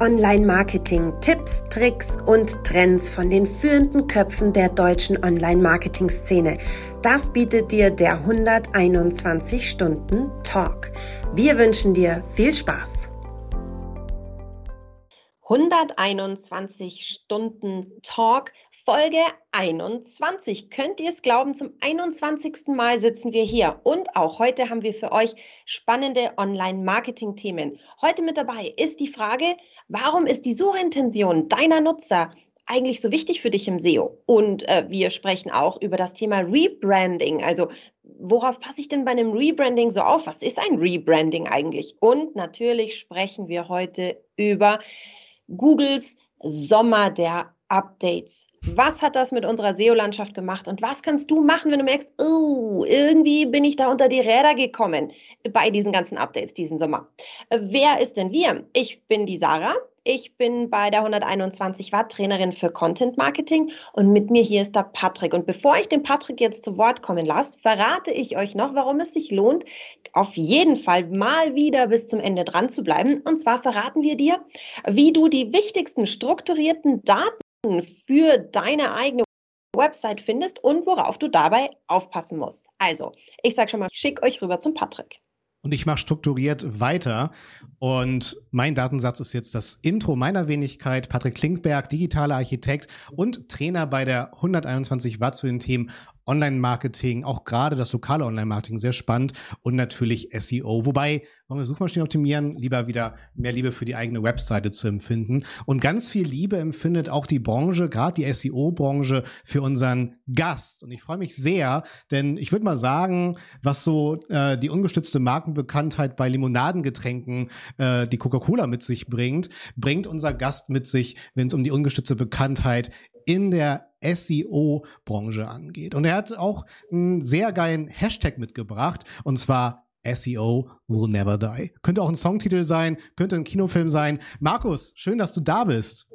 Online-Marketing, Tipps, Tricks und Trends von den führenden Köpfen der deutschen Online-Marketing-Szene. Das bietet dir der 121 Stunden Talk. Wir wünschen dir viel Spaß. 121 Stunden Talk, Folge 21. Könnt ihr es glauben, zum 21. Mal sitzen wir hier und auch heute haben wir für euch spannende Online-Marketing-Themen. Heute mit dabei ist die Frage, Warum ist die Suchintention deiner Nutzer eigentlich so wichtig für dich im SEO? Und äh, wir sprechen auch über das Thema Rebranding. Also worauf passe ich denn bei einem Rebranding so auf? Was ist ein Rebranding eigentlich? Und natürlich sprechen wir heute über Googles Sommer der Updates. Was hat das mit unserer SEO-Landschaft gemacht und was kannst du machen, wenn du merkst, oh, irgendwie bin ich da unter die Räder gekommen bei diesen ganzen Updates diesen Sommer? Wer ist denn wir? Ich bin die Sarah. Ich bin bei der 121 Watt Trainerin für Content Marketing und mit mir hier ist der Patrick. Und bevor ich den Patrick jetzt zu Wort kommen lasse, verrate ich euch noch, warum es sich lohnt, auf jeden Fall mal wieder bis zum Ende dran zu bleiben. Und zwar verraten wir dir, wie du die wichtigsten strukturierten Daten für deine eigene Website findest und worauf du dabei aufpassen musst. Also, ich sage schon mal, ich schicke euch rüber zum Patrick. Und ich mache strukturiert weiter. Und mein Datensatz ist jetzt das Intro meiner Wenigkeit. Patrick Klinkberg, digitaler Architekt und Trainer bei der 121 Watt zu den Themen Online-Marketing, auch gerade das lokale Online-Marketing sehr spannend und natürlich SEO. Wobei, wollen wir Suchmaschinen optimieren, lieber wieder mehr Liebe für die eigene Webseite zu empfinden. Und ganz viel Liebe empfindet auch die Branche, gerade die SEO-Branche, für unseren Gast. Und ich freue mich sehr, denn ich würde mal sagen, was so äh, die ungestützte Markenbekanntheit bei Limonadengetränken, äh, die Coca-Cola mit sich bringt, bringt unser Gast mit sich, wenn es um die ungestützte Bekanntheit in der SEO-Branche angeht. Und er hat auch einen sehr geilen Hashtag mitgebracht, und zwar SEO will never die. Könnte auch ein Songtitel sein, könnte ein Kinofilm sein. Markus, schön, dass du da bist.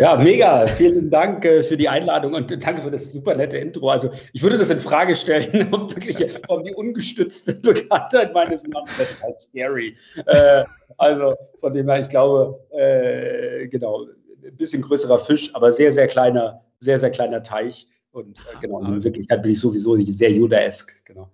Ja, mega. Vielen Dank äh, für die Einladung und danke für das super nette Intro. Also ich würde das in Frage stellen, ob wirklich ob die ungestützte Bekanntheit meines Mannes ist halt scary. Äh, also von dem her, ich glaube, äh, genau, ein bisschen größerer Fisch, aber sehr, sehr kleiner, sehr, sehr kleiner Teich. Und äh, genau, in Wirklichkeit bin ich sowieso sehr Judaesk, genau.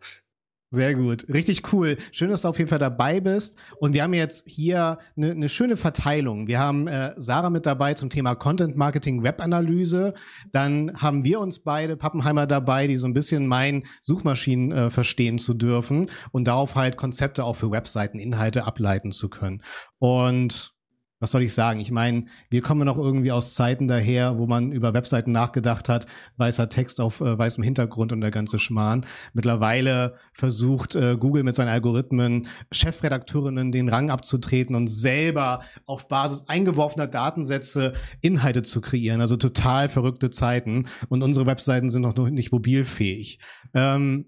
Sehr gut, richtig cool. Schön, dass du auf jeden Fall dabei bist. Und wir haben jetzt hier eine, eine schöne Verteilung. Wir haben äh, Sarah mit dabei zum Thema Content Marketing, Webanalyse. Dann haben wir uns beide Pappenheimer dabei, die so ein bisschen meinen, Suchmaschinen äh, verstehen zu dürfen und darauf halt Konzepte auch für Webseiten, Inhalte ableiten zu können. Und was soll ich sagen? Ich meine, wir kommen noch irgendwie aus Zeiten daher, wo man über Webseiten nachgedacht hat, weißer Text auf äh, weißem Hintergrund und der ganze Schmarrn. Mittlerweile versucht äh, Google mit seinen Algorithmen Chefredakteurinnen den Rang abzutreten und selber auf Basis eingeworfener Datensätze Inhalte zu kreieren. Also total verrückte Zeiten. Und unsere Webseiten sind noch nicht mobilfähig. Ähm,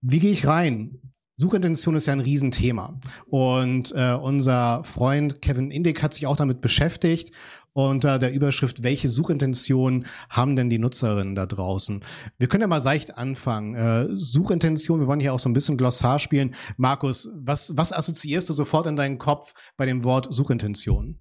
wie gehe ich rein? Suchintention ist ja ein Riesenthema. Und äh, unser Freund Kevin Indig hat sich auch damit beschäftigt unter der Überschrift, welche Suchintention haben denn die Nutzerinnen da draußen? Wir können ja mal seicht anfangen. Äh, Suchintention, wir wollen hier auch so ein bisschen Glossar spielen. Markus, was, was assoziierst du sofort in deinen Kopf bei dem Wort Suchintention?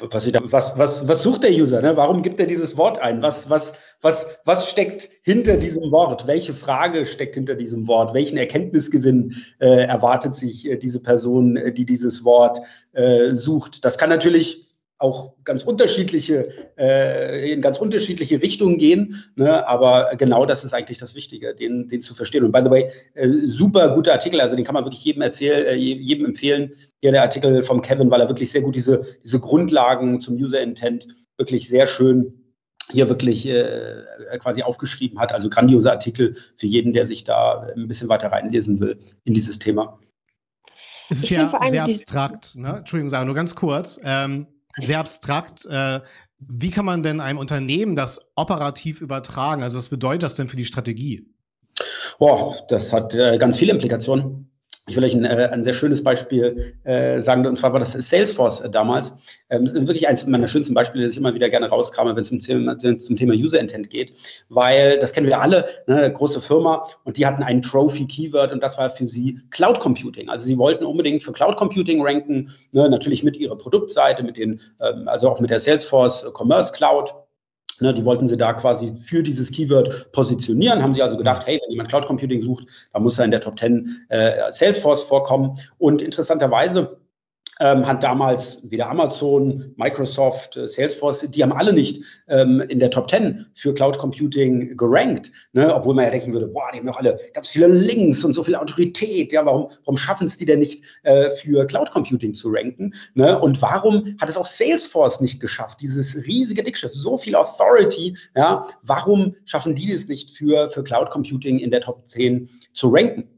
Was, da, was, was, was sucht der User? Ne? Warum gibt er dieses Wort ein? Was, was, was, was steckt hinter diesem Wort? Welche Frage steckt hinter diesem Wort? Welchen Erkenntnisgewinn äh, erwartet sich äh, diese Person, äh, die dieses Wort äh, sucht? Das kann natürlich auch ganz unterschiedliche, äh, in ganz unterschiedliche Richtungen gehen. Ne? Aber genau das ist eigentlich das Wichtige, den, den zu verstehen. Und by the way, äh, super guter Artikel, also den kann man wirklich jedem erzählen, äh, jedem empfehlen. Hier der Artikel vom Kevin, weil er wirklich sehr gut diese, diese Grundlagen zum User Intent wirklich sehr schön hier wirklich äh, quasi aufgeschrieben hat. Also grandioser Artikel für jeden, der sich da ein bisschen weiter reinlesen will in dieses Thema. Es ist ich ja sehr abstrakt, ne? Entschuldigung, sagen nur ganz kurz. Ähm, sehr abstrakt. Äh, wie kann man denn einem Unternehmen das operativ übertragen? Also was bedeutet das denn für die Strategie? Boah, das hat äh, ganz viele Implikationen. Ich will euch ein, äh, ein sehr schönes Beispiel äh, sagen, und zwar war das Salesforce äh, damals. Ähm, das ist wirklich eines meiner schönsten Beispiele, das ich immer wieder gerne rauskrame, wenn es zum Thema, zum Thema User Intent geht, weil das kennen wir alle, ne, große Firma, und die hatten ein Trophy-Keyword und das war für sie Cloud Computing. Also sie wollten unbedingt für Cloud Computing ranken, ne, natürlich mit ihrer Produktseite, mit den, ähm, also auch mit der Salesforce Commerce Cloud Ne, die wollten sie da quasi für dieses Keyword positionieren, haben sie also gedacht, hey, wenn jemand Cloud Computing sucht, dann muss er in der Top 10 äh, Salesforce vorkommen. Und interessanterweise ähm, hat damals weder Amazon, Microsoft, äh, Salesforce, die haben alle nicht ähm, in der Top 10 für Cloud Computing gerankt, ne? obwohl man ja denken würde, boah, die haben doch alle ganz viele Links und so viel Autorität, ja, warum, warum schaffen es die denn nicht äh, für Cloud Computing zu ranken? Ne? Und warum hat es auch Salesforce nicht geschafft, dieses riesige Dickschiff, so viel Authority, ja, warum schaffen die es nicht für, für Cloud Computing in der Top 10 zu ranken?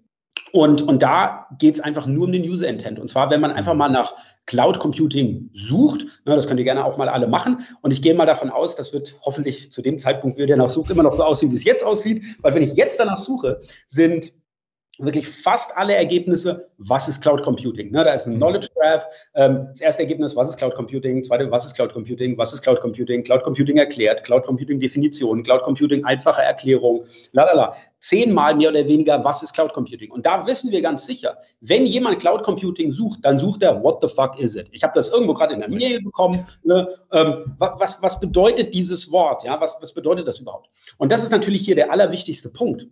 Und, und da geht es einfach nur um den User Intent. Und zwar, wenn man einfach mal nach Cloud Computing sucht, ne, das könnt ihr gerne auch mal alle machen. Und ich gehe mal davon aus, das wird hoffentlich zu dem Zeitpunkt, wie ihr danach sucht, immer noch so aussehen, wie es jetzt aussieht. Weil wenn ich jetzt danach suche, sind wirklich fast alle Ergebnisse, was ist Cloud Computing? Ne, da ist ein Knowledge Graph. Ähm, das erste Ergebnis, was ist Cloud Computing? Zweite, was ist Cloud Computing? Was ist Cloud Computing? Cloud Computing erklärt, Cloud Computing Definition, Cloud Computing einfache Erklärung, lalala. Zehnmal mehr oder weniger, was ist Cloud Computing? Und da wissen wir ganz sicher, wenn jemand Cloud Computing sucht, dann sucht er, what the fuck is it? Ich habe das irgendwo gerade in der Mail bekommen. Ne? Ähm, was, was bedeutet dieses Wort? Ja, was, was bedeutet das überhaupt? Und das ist natürlich hier der allerwichtigste Punkt.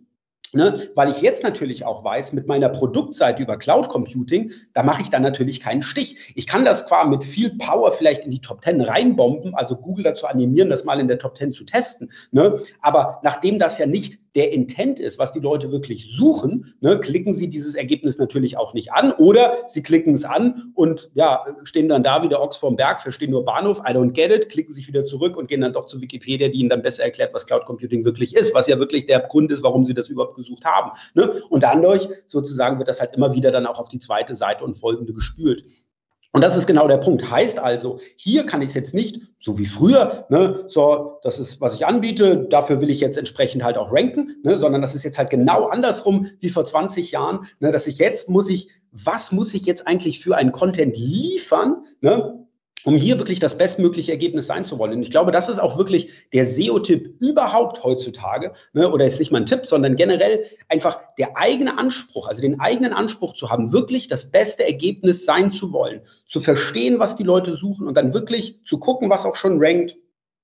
Ne? Weil ich jetzt natürlich auch weiß, mit meiner Produktseite über Cloud Computing, da mache ich dann natürlich keinen Stich. Ich kann das zwar mit viel Power vielleicht in die Top 10 reinbomben, also Google dazu animieren, das mal in der Top 10 zu testen. Ne? Aber nachdem das ja nicht der Intent ist, was die Leute wirklich suchen, ne, klicken sie dieses Ergebnis natürlich auch nicht an oder sie klicken es an und ja, stehen dann da wie der Ochs vorm Berg, verstehen nur Bahnhof, I don't get it, klicken sich wieder zurück und gehen dann doch zu Wikipedia, die ihnen dann besser erklärt, was Cloud Computing wirklich ist, was ja wirklich der Grund ist, warum sie das überhaupt gesucht haben. Ne? Und dadurch sozusagen wird das halt immer wieder dann auch auf die zweite Seite und folgende gespült. Und das ist genau der Punkt. Heißt also, hier kann ich es jetzt nicht, so wie früher, ne, so, das ist, was ich anbiete, dafür will ich jetzt entsprechend halt auch ranken, ne, sondern das ist jetzt halt genau andersrum wie vor 20 Jahren, ne, dass ich jetzt muss ich, was muss ich jetzt eigentlich für einen Content liefern, ne, um hier wirklich das bestmögliche Ergebnis sein zu wollen. Und ich glaube, das ist auch wirklich der SEO-Tipp überhaupt heutzutage, ne, oder ist nicht mal ein Tipp, sondern generell einfach der eigene Anspruch, also den eigenen Anspruch zu haben, wirklich das beste Ergebnis sein zu wollen, zu verstehen, was die Leute suchen und dann wirklich zu gucken, was auch schon rankt,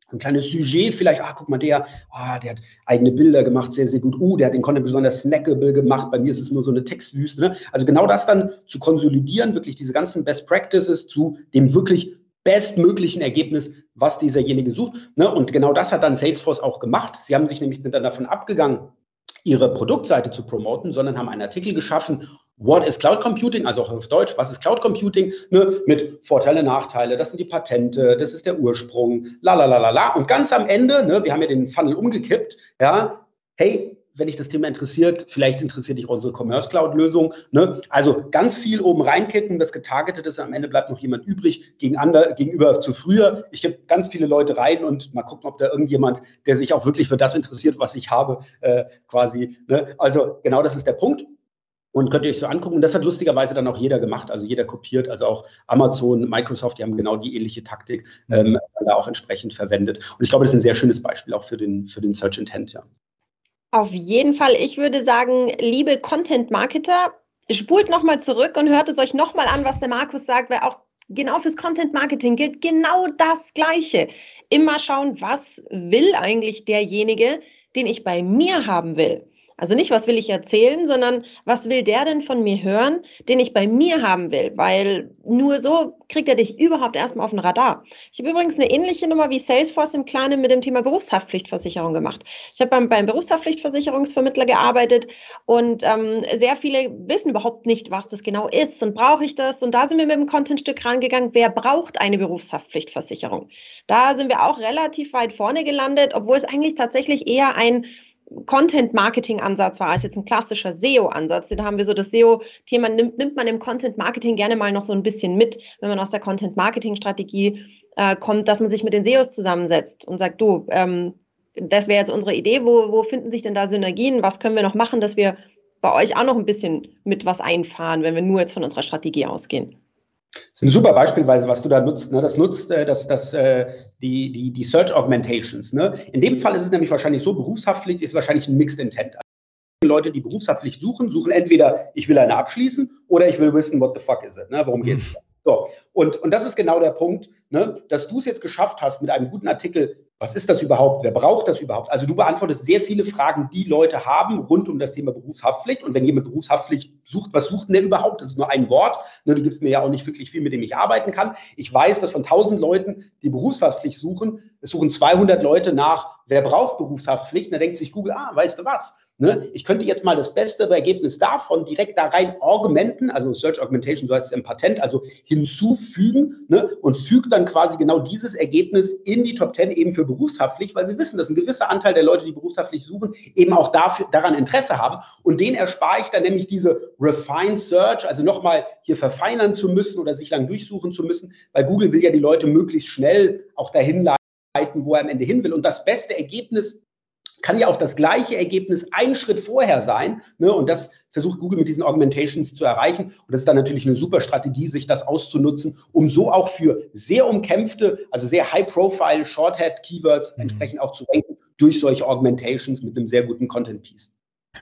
ein kleines Sujet vielleicht, ah, guck mal, der, ah, der hat eigene Bilder gemacht, sehr, sehr gut. Uh, der hat den Content besonders snackable gemacht. Bei mir ist es nur so eine Textwüste. Ne? Also genau das dann zu konsolidieren, wirklich diese ganzen Best Practices zu dem wirklich bestmöglichen Ergebnis, was dieserjenige sucht. Ne? Und genau das hat dann Salesforce auch gemacht. Sie haben sich nämlich sind dann davon abgegangen, ihre Produktseite zu promoten, sondern haben einen Artikel geschaffen, What is Cloud Computing? Also auch auf Deutsch, was ist Cloud Computing? Ne? Mit Vorteile, Nachteile, das sind die Patente, das ist der Ursprung, la la la la la. Und ganz am Ende, ne, wir haben ja den Funnel umgekippt, ja, hey, wenn dich das Thema interessiert, vielleicht interessiert dich unsere Commerce Cloud-Lösung. Ne? Also ganz viel oben reinkicken, das getargetet ist, am Ende bleibt noch jemand übrig gegen andere, gegenüber zu früher. Ich gebe ganz viele Leute rein und mal gucken, ob da irgendjemand, der sich auch wirklich für das interessiert, was ich habe, äh, quasi. Ne? Also genau das ist der Punkt. Und könnt ihr euch so angucken. Und das hat lustigerweise dann auch jeder gemacht. Also jeder kopiert, also auch Amazon, Microsoft, die haben genau die ähnliche Taktik ähm, da auch entsprechend verwendet. Und ich glaube, das ist ein sehr schönes Beispiel auch für den, für den Search Intent, ja. Auf jeden Fall. Ich würde sagen, liebe Content-Marketer, spult nochmal zurück und hört es euch nochmal an, was der Markus sagt, weil auch genau fürs Content-Marketing gilt genau das Gleiche. Immer schauen, was will eigentlich derjenige, den ich bei mir haben will. Also nicht, was will ich erzählen, sondern was will der denn von mir hören, den ich bei mir haben will, weil nur so kriegt er dich überhaupt erstmal auf den Radar. Ich habe übrigens eine ähnliche Nummer wie Salesforce im Kleinen mit dem Thema Berufshaftpflichtversicherung gemacht. Ich habe beim, beim Berufshaftpflichtversicherungsvermittler gearbeitet und ähm, sehr viele wissen überhaupt nicht, was das genau ist und brauche ich das. Und da sind wir mit dem Contentstück rangegangen, wer braucht eine Berufshaftpflichtversicherung. Da sind wir auch relativ weit vorne gelandet, obwohl es eigentlich tatsächlich eher ein Content-Marketing-Ansatz war als jetzt ein klassischer SEO-Ansatz. Da haben wir so das SEO-Thema, nimmt, nimmt man im Content-Marketing gerne mal noch so ein bisschen mit, wenn man aus der Content-Marketing-Strategie äh, kommt, dass man sich mit den SEOs zusammensetzt und sagt, du, ähm, das wäre jetzt unsere Idee, wo, wo finden sich denn da Synergien, was können wir noch machen, dass wir bei euch auch noch ein bisschen mit was einfahren, wenn wir nur jetzt von unserer Strategie ausgehen. Das ist ein super Beispielweise, was du da nutzt. Ne? Das nutzt äh, das, das, äh, die, die, die Search Augmentations. Ne? In dem Fall ist es nämlich wahrscheinlich so, Berufshaftpflicht ist wahrscheinlich ein Mixed Intent. Leute, die Berufshaftpflicht suchen, suchen entweder, ich will eine abschließen oder ich will wissen, what the fuck is it? Ne? Worum geht's? Mhm. So, und, und das ist genau der Punkt, ne? dass du es jetzt geschafft hast, mit einem guten Artikel was ist das überhaupt? Wer braucht das überhaupt? Also du beantwortest sehr viele Fragen, die Leute haben rund um das Thema Berufshaftpflicht. Und wenn jemand Berufshaftpflicht sucht, was sucht denn der überhaupt? Das ist nur ein Wort. Ne, du gibst mir ja auch nicht wirklich viel, mit dem ich arbeiten kann. Ich weiß, dass von 1000 Leuten, die Berufshaftpflicht suchen, es suchen 200 Leute nach, wer braucht Berufshaftpflicht? Und da denkt sich Google, ah, weißt du was? Ne? Ich könnte jetzt mal das beste Ergebnis davon direkt da rein augmenten, also Search Augmentation, so heißt es im Patent, also hinzufügen ne? und fügt dann quasi genau dieses Ergebnis in die Top 10 eben für Berufshaftpflicht, weil sie wissen, dass ein gewisser Anteil der Leute, die Berufshaftpflicht suchen, eben auch dafür, daran Interesse haben. Und den erspare ich dann nämlich diese Refined Search, also nochmal hier verfeinern zu müssen oder sich lang durchsuchen zu müssen, weil Google will ja die Leute möglichst schnell auch dahin leiten, wo er am Ende hin will. Und das beste Ergebnis kann ja auch das gleiche Ergebnis einen Schritt vorher sein. Ne? Und das versucht Google mit diesen Augmentations zu erreichen. Und das ist dann natürlich eine super Strategie, sich das auszunutzen, um so auch für sehr umkämpfte, also sehr high-profile Shorthead-Keywords mhm. entsprechend auch zu ranken durch solche Augmentations mit einem sehr guten Content-Piece.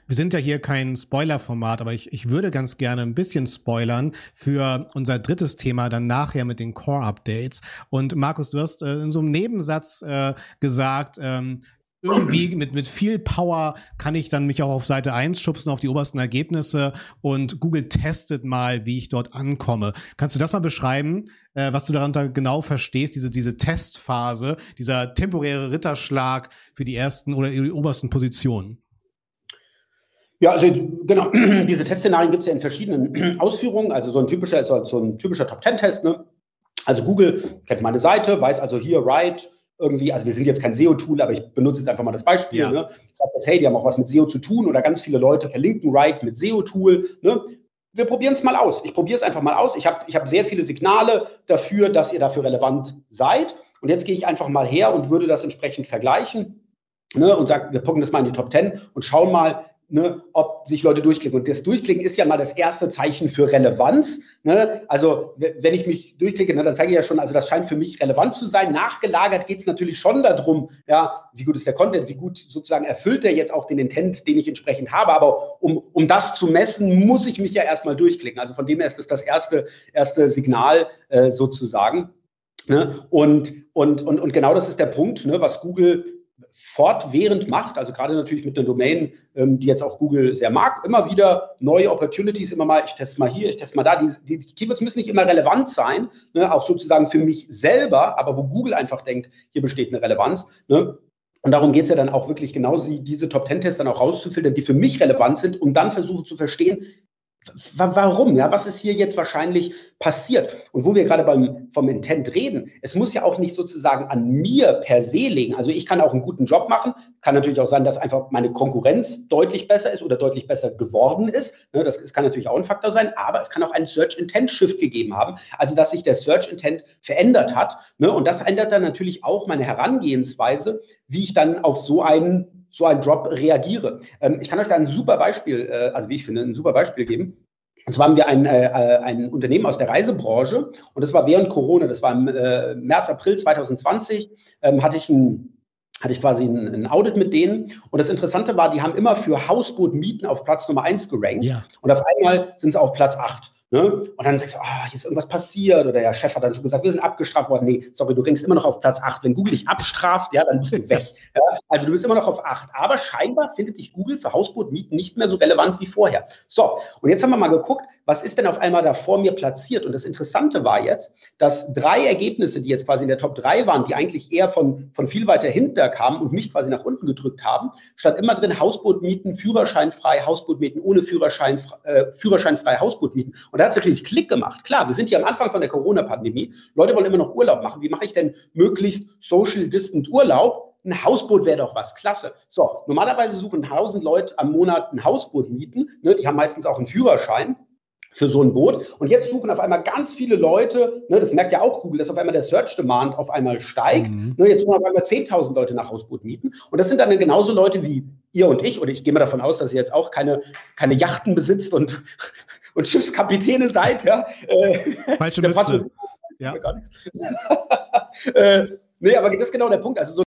Wir sind ja hier kein Spoiler-Format, aber ich, ich würde ganz gerne ein bisschen spoilern für unser drittes Thema dann nachher mit den Core-Updates. Und Markus, du hast äh, in so einem Nebensatz äh, gesagt, ähm, irgendwie mit, mit viel Power kann ich dann mich auch auf Seite 1 schubsen, auf die obersten Ergebnisse und Google testet mal, wie ich dort ankomme. Kannst du das mal beschreiben, äh, was du darunter genau verstehst, diese, diese Testphase, dieser temporäre Ritterschlag für die ersten oder die obersten Positionen? Ja, also genau, diese Testszenarien gibt es ja in verschiedenen Ausführungen. Also so ein typischer ist halt so ein typischer Top-10-Test. Ne? Also Google kennt meine Seite, weiß also hier, right, irgendwie, also wir sind jetzt kein SEO-Tool, aber ich benutze jetzt einfach mal das Beispiel. Ja. Ne? Ich sage jetzt, hey, die haben auch was mit SEO zu tun oder ganz viele Leute verlinken Right mit SEO-Tool. Ne? Wir probieren es mal aus. Ich probiere es einfach mal aus. Ich habe ich hab sehr viele Signale dafür, dass ihr dafür relevant seid. Und jetzt gehe ich einfach mal her und würde das entsprechend vergleichen. Ne, und sage, wir packen das mal in die Top 10 und schauen mal, ne, ob sich Leute durchklicken. Und das Durchklicken ist ja mal das erste Zeichen für Relevanz. Ne? Also wenn ich mich durchklicke, ne, dann zeige ich ja schon, also das scheint für mich relevant zu sein. Nachgelagert geht es natürlich schon darum, ja, wie gut ist der Content, wie gut sozusagen erfüllt er jetzt auch den Intent, den ich entsprechend habe. Aber um, um das zu messen, muss ich mich ja erstmal durchklicken. Also von dem her ist das das erste, erste Signal äh, sozusagen. Ne? Und, und, und, und genau das ist der Punkt, ne, was Google fortwährend macht, also gerade natürlich mit einer Domain, ähm, die jetzt auch Google sehr mag, immer wieder neue Opportunities, immer mal, ich teste mal hier, ich teste mal da. Die, die, die Keywords müssen nicht immer relevant sein, ne, auch sozusagen für mich selber, aber wo Google einfach denkt, hier besteht eine Relevanz. Ne, und darum geht es ja dann auch wirklich genau, diese Top-10-Tests dann auch rauszufiltern, die für mich relevant sind, um dann versuchen zu verstehen, Warum? Ja, was ist hier jetzt wahrscheinlich passiert? Und wo wir gerade beim, vom Intent reden, es muss ja auch nicht sozusagen an mir per se liegen. Also ich kann auch einen guten Job machen. Kann natürlich auch sein, dass einfach meine Konkurrenz deutlich besser ist oder deutlich besser geworden ist. Ne, das, kann natürlich auch ein Faktor sein, aber es kann auch einen Search Intent Shift gegeben haben. Also, dass sich der Search Intent verändert hat. Ne, und das ändert dann natürlich auch meine Herangehensweise, wie ich dann auf so einen so einen Drop reagiere. Ähm, ich kann euch da ein super Beispiel, äh, also wie ich finde, ein super Beispiel geben. Und zwar haben wir ein, äh, ein Unternehmen aus der Reisebranche und das war während Corona, das war im äh, März, April 2020, ähm, hatte ich ein hatte ich quasi ein, ein, Audit mit denen. Und das Interessante war, die haben immer für Hausbootmieten auf Platz Nummer 1 gerankt. Ja. Und auf einmal sind sie auf Platz 8. Ne? Und dann sagst du, ah, hier ist irgendwas passiert oder der Chef hat dann schon gesagt, wir sind abgestraft worden. Nee, sorry, du ringst immer noch auf Platz 8. Wenn Google dich abstraft, ja, dann bist du weg. Ja? Also du bist immer noch auf 8. Aber scheinbar findet dich Google für Hausbootmieten nicht mehr so relevant wie vorher. So, und jetzt haben wir mal geguckt, was ist denn auf einmal da vor mir platziert? Und das Interessante war jetzt, dass drei Ergebnisse, die jetzt quasi in der Top 3 waren, die eigentlich eher von, von viel weiter hinter kamen und mich quasi nach unten gedrückt haben, stand immer drin Hausbootmieten, Führerscheinfrei, Hausbootmieten ohne Führerschein, äh, Führerscheinfrei, Hausbootmieten. Und da hat es natürlich Klick gemacht. Klar, wir sind hier am Anfang von der Corona-Pandemie. Leute wollen immer noch Urlaub machen. Wie mache ich denn möglichst social distant Urlaub? Ein Hausboot wäre doch was, klasse. So, normalerweise suchen 1000 Leute am Monat ein Hausboot mieten. Ne? Die haben meistens auch einen Führerschein. für so ein Boot. Und jetzt suchen auf einmal ganz viele Leute, ne, das merkt ja auch Google, dass auf einmal der Search Demand auf einmal steigt. Mhm. Ne, jetzt suchen auf einmal 10.000 Leute nach Hausboot mieten. Und das sind dann genauso Leute wie ihr und ich. Oder ich gehe mal davon aus, dass ihr jetzt auch keine, keine Yachten besitzt und, und Schiffskapitäne seid. Ja. Äh, Falsche Mütze. Ja. äh, nee, aber das ist genau der Punkt. Also so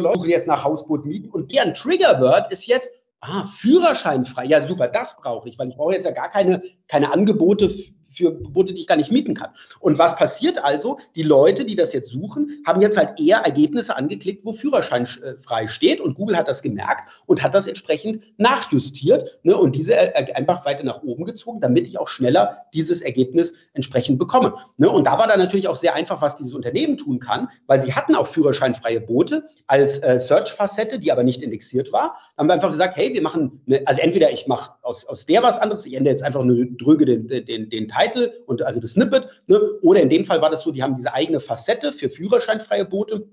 Leute jetzt nach Hausboot mieten und deren Triggerword ist jetzt, Ah, Führerscheinfrei. Ja, super, das brauche ich, weil ich brauche jetzt ja gar keine, keine Angebote für Boote, die ich gar nicht mieten kann. Und was passiert also? Die Leute, die das jetzt suchen, haben jetzt halt eher Ergebnisse angeklickt, wo Führerschein äh, frei steht. Und Google hat das gemerkt und hat das entsprechend nachjustiert ne, und diese äh, einfach weiter nach oben gezogen, damit ich auch schneller dieses Ergebnis entsprechend bekomme. Ne, und da war dann natürlich auch sehr einfach, was dieses Unternehmen tun kann, weil sie hatten auch führerscheinfreie Boote als äh, Search-Facette, die aber nicht indexiert war. Dann haben wir einfach gesagt, hey, wir machen, eine, also entweder ich mache aus, aus der was anderes, ich ändere jetzt einfach nur, drücke den, den, den Teil Title und also das Snippet. Ne? Oder in dem Fall war das so, die haben diese eigene Facette für führerscheinfreie Boote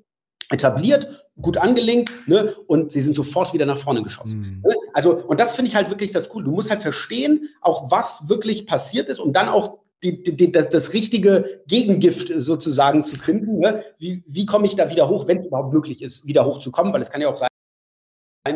etabliert, gut angelinkt ne? und sie sind sofort wieder nach vorne geschossen. Mhm. Ne? Also, und das finde ich halt wirklich das Cool. Du musst halt verstehen, auch was wirklich passiert ist, um dann auch die, die, das, das richtige Gegengift sozusagen zu finden. Ne? Wie, wie komme ich da wieder hoch, wenn es überhaupt möglich ist, wieder hochzukommen? Weil es kann ja auch sein,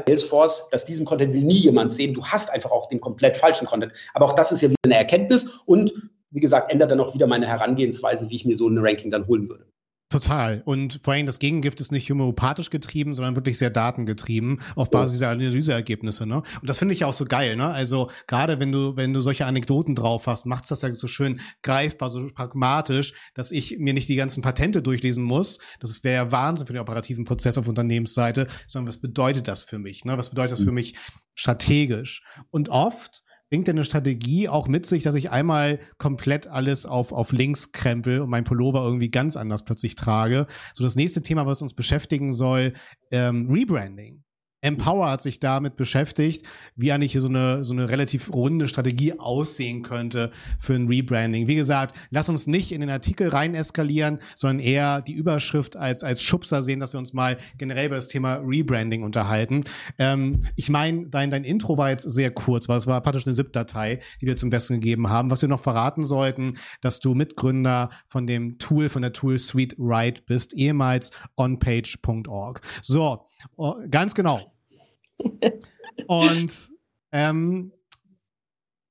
Salesforce, dass diesen Content will nie jemand sehen. Du hast einfach auch den komplett falschen Content. Aber auch das ist ja wieder eine Erkenntnis und wie gesagt, ändert dann auch wieder meine Herangehensweise, wie ich mir so ein Ranking dann holen würde. Total. Und vor allem das Gegengift ist nicht homöopathisch getrieben, sondern wirklich sehr datengetrieben auf Basis dieser Analyseergebnisse. Ne? Und das finde ich auch so geil. Ne? Also gerade wenn du wenn du solche Anekdoten drauf hast, macht's das ja so schön greifbar, so pragmatisch, dass ich mir nicht die ganzen Patente durchlesen muss. Das wäre ja Wahnsinn für den operativen Prozess auf Unternehmensseite, sondern was bedeutet das für mich? Ne? Was bedeutet das für mhm. mich strategisch? Und oft bringt denn eine Strategie auch mit sich, dass ich einmal komplett alles auf, auf links krempel und mein Pullover irgendwie ganz anders plötzlich trage. So das nächste Thema, was uns beschäftigen soll, ähm, Rebranding. Empower hat sich damit beschäftigt, wie eigentlich so eine, so eine relativ runde Strategie aussehen könnte für ein Rebranding. Wie gesagt, lass uns nicht in den Artikel rein eskalieren, sondern eher die Überschrift als, als Schubser sehen, dass wir uns mal generell über das Thema Rebranding unterhalten. Ähm, ich meine, dein, dein Intro war jetzt sehr kurz, weil es war praktisch eine ZIP-Datei, die wir zum Besten gegeben haben. Was wir noch verraten sollten, dass du Mitgründer von dem Tool, von der Tool Suite Write bist, ehemals onpage.org. So, oh, ganz genau. Und ähm,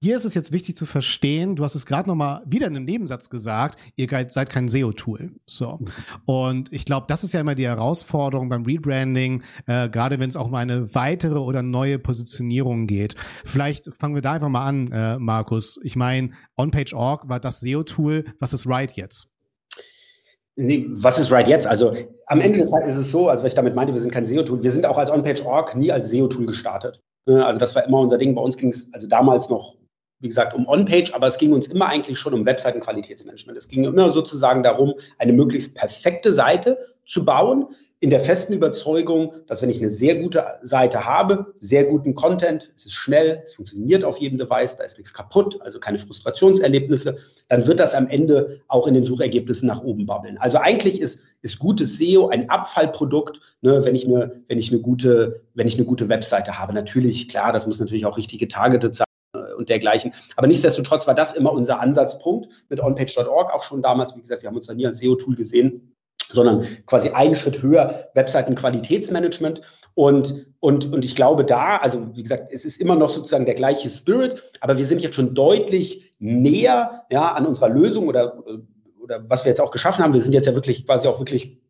hier ist es jetzt wichtig zu verstehen, du hast es gerade nochmal wieder in einem Nebensatz gesagt, ihr seid kein SEO-Tool. So. Und ich glaube, das ist ja immer die Herausforderung beim Rebranding, äh, gerade wenn es auch um eine weitere oder neue Positionierung geht. Vielleicht fangen wir da einfach mal an, äh, Markus. Ich meine, OnPage.org war das SEO-Tool. Was ist Right jetzt? Nee, was ist right jetzt? Also am Ende ist es so, also was ich damit meinte, wir sind kein SEO-Tool. Wir sind auch als OnPage.org nie als SEO-Tool gestartet. Ne, also das war immer unser Ding. Bei uns ging es also damals noch, wie gesagt, um OnPage, aber es ging uns immer eigentlich schon um Webseitenqualitätsmanagement. Es ging immer sozusagen darum, eine möglichst perfekte Seite zu bauen, in der festen Überzeugung, dass wenn ich eine sehr gute Seite habe, sehr guten Content, es ist schnell, es funktioniert auf jedem Device, da ist nichts kaputt, also keine Frustrationserlebnisse, dann wird das am Ende auch in den Suchergebnissen nach oben babbeln. Also eigentlich ist, ist gutes SEO ein Abfallprodukt, ne, wenn, ich eine, wenn, ich eine gute, wenn ich eine gute Webseite habe. Natürlich, klar, das muss natürlich auch richtig getargetet sein äh, und dergleichen. Aber nichtsdestotrotz war das immer unser Ansatzpunkt mit onpage.org auch schon damals. Wie gesagt, wir haben uns da nie als SEO-Tool gesehen sondern quasi einen Schritt höher Webseitenqualitätsmanagement. Und, und, und ich glaube da, also wie gesagt, es ist immer noch sozusagen der gleiche Spirit, aber wir sind jetzt schon deutlich näher ja, an unserer Lösung oder, oder was wir jetzt auch geschaffen haben. Wir sind jetzt ja wirklich quasi auch wirklich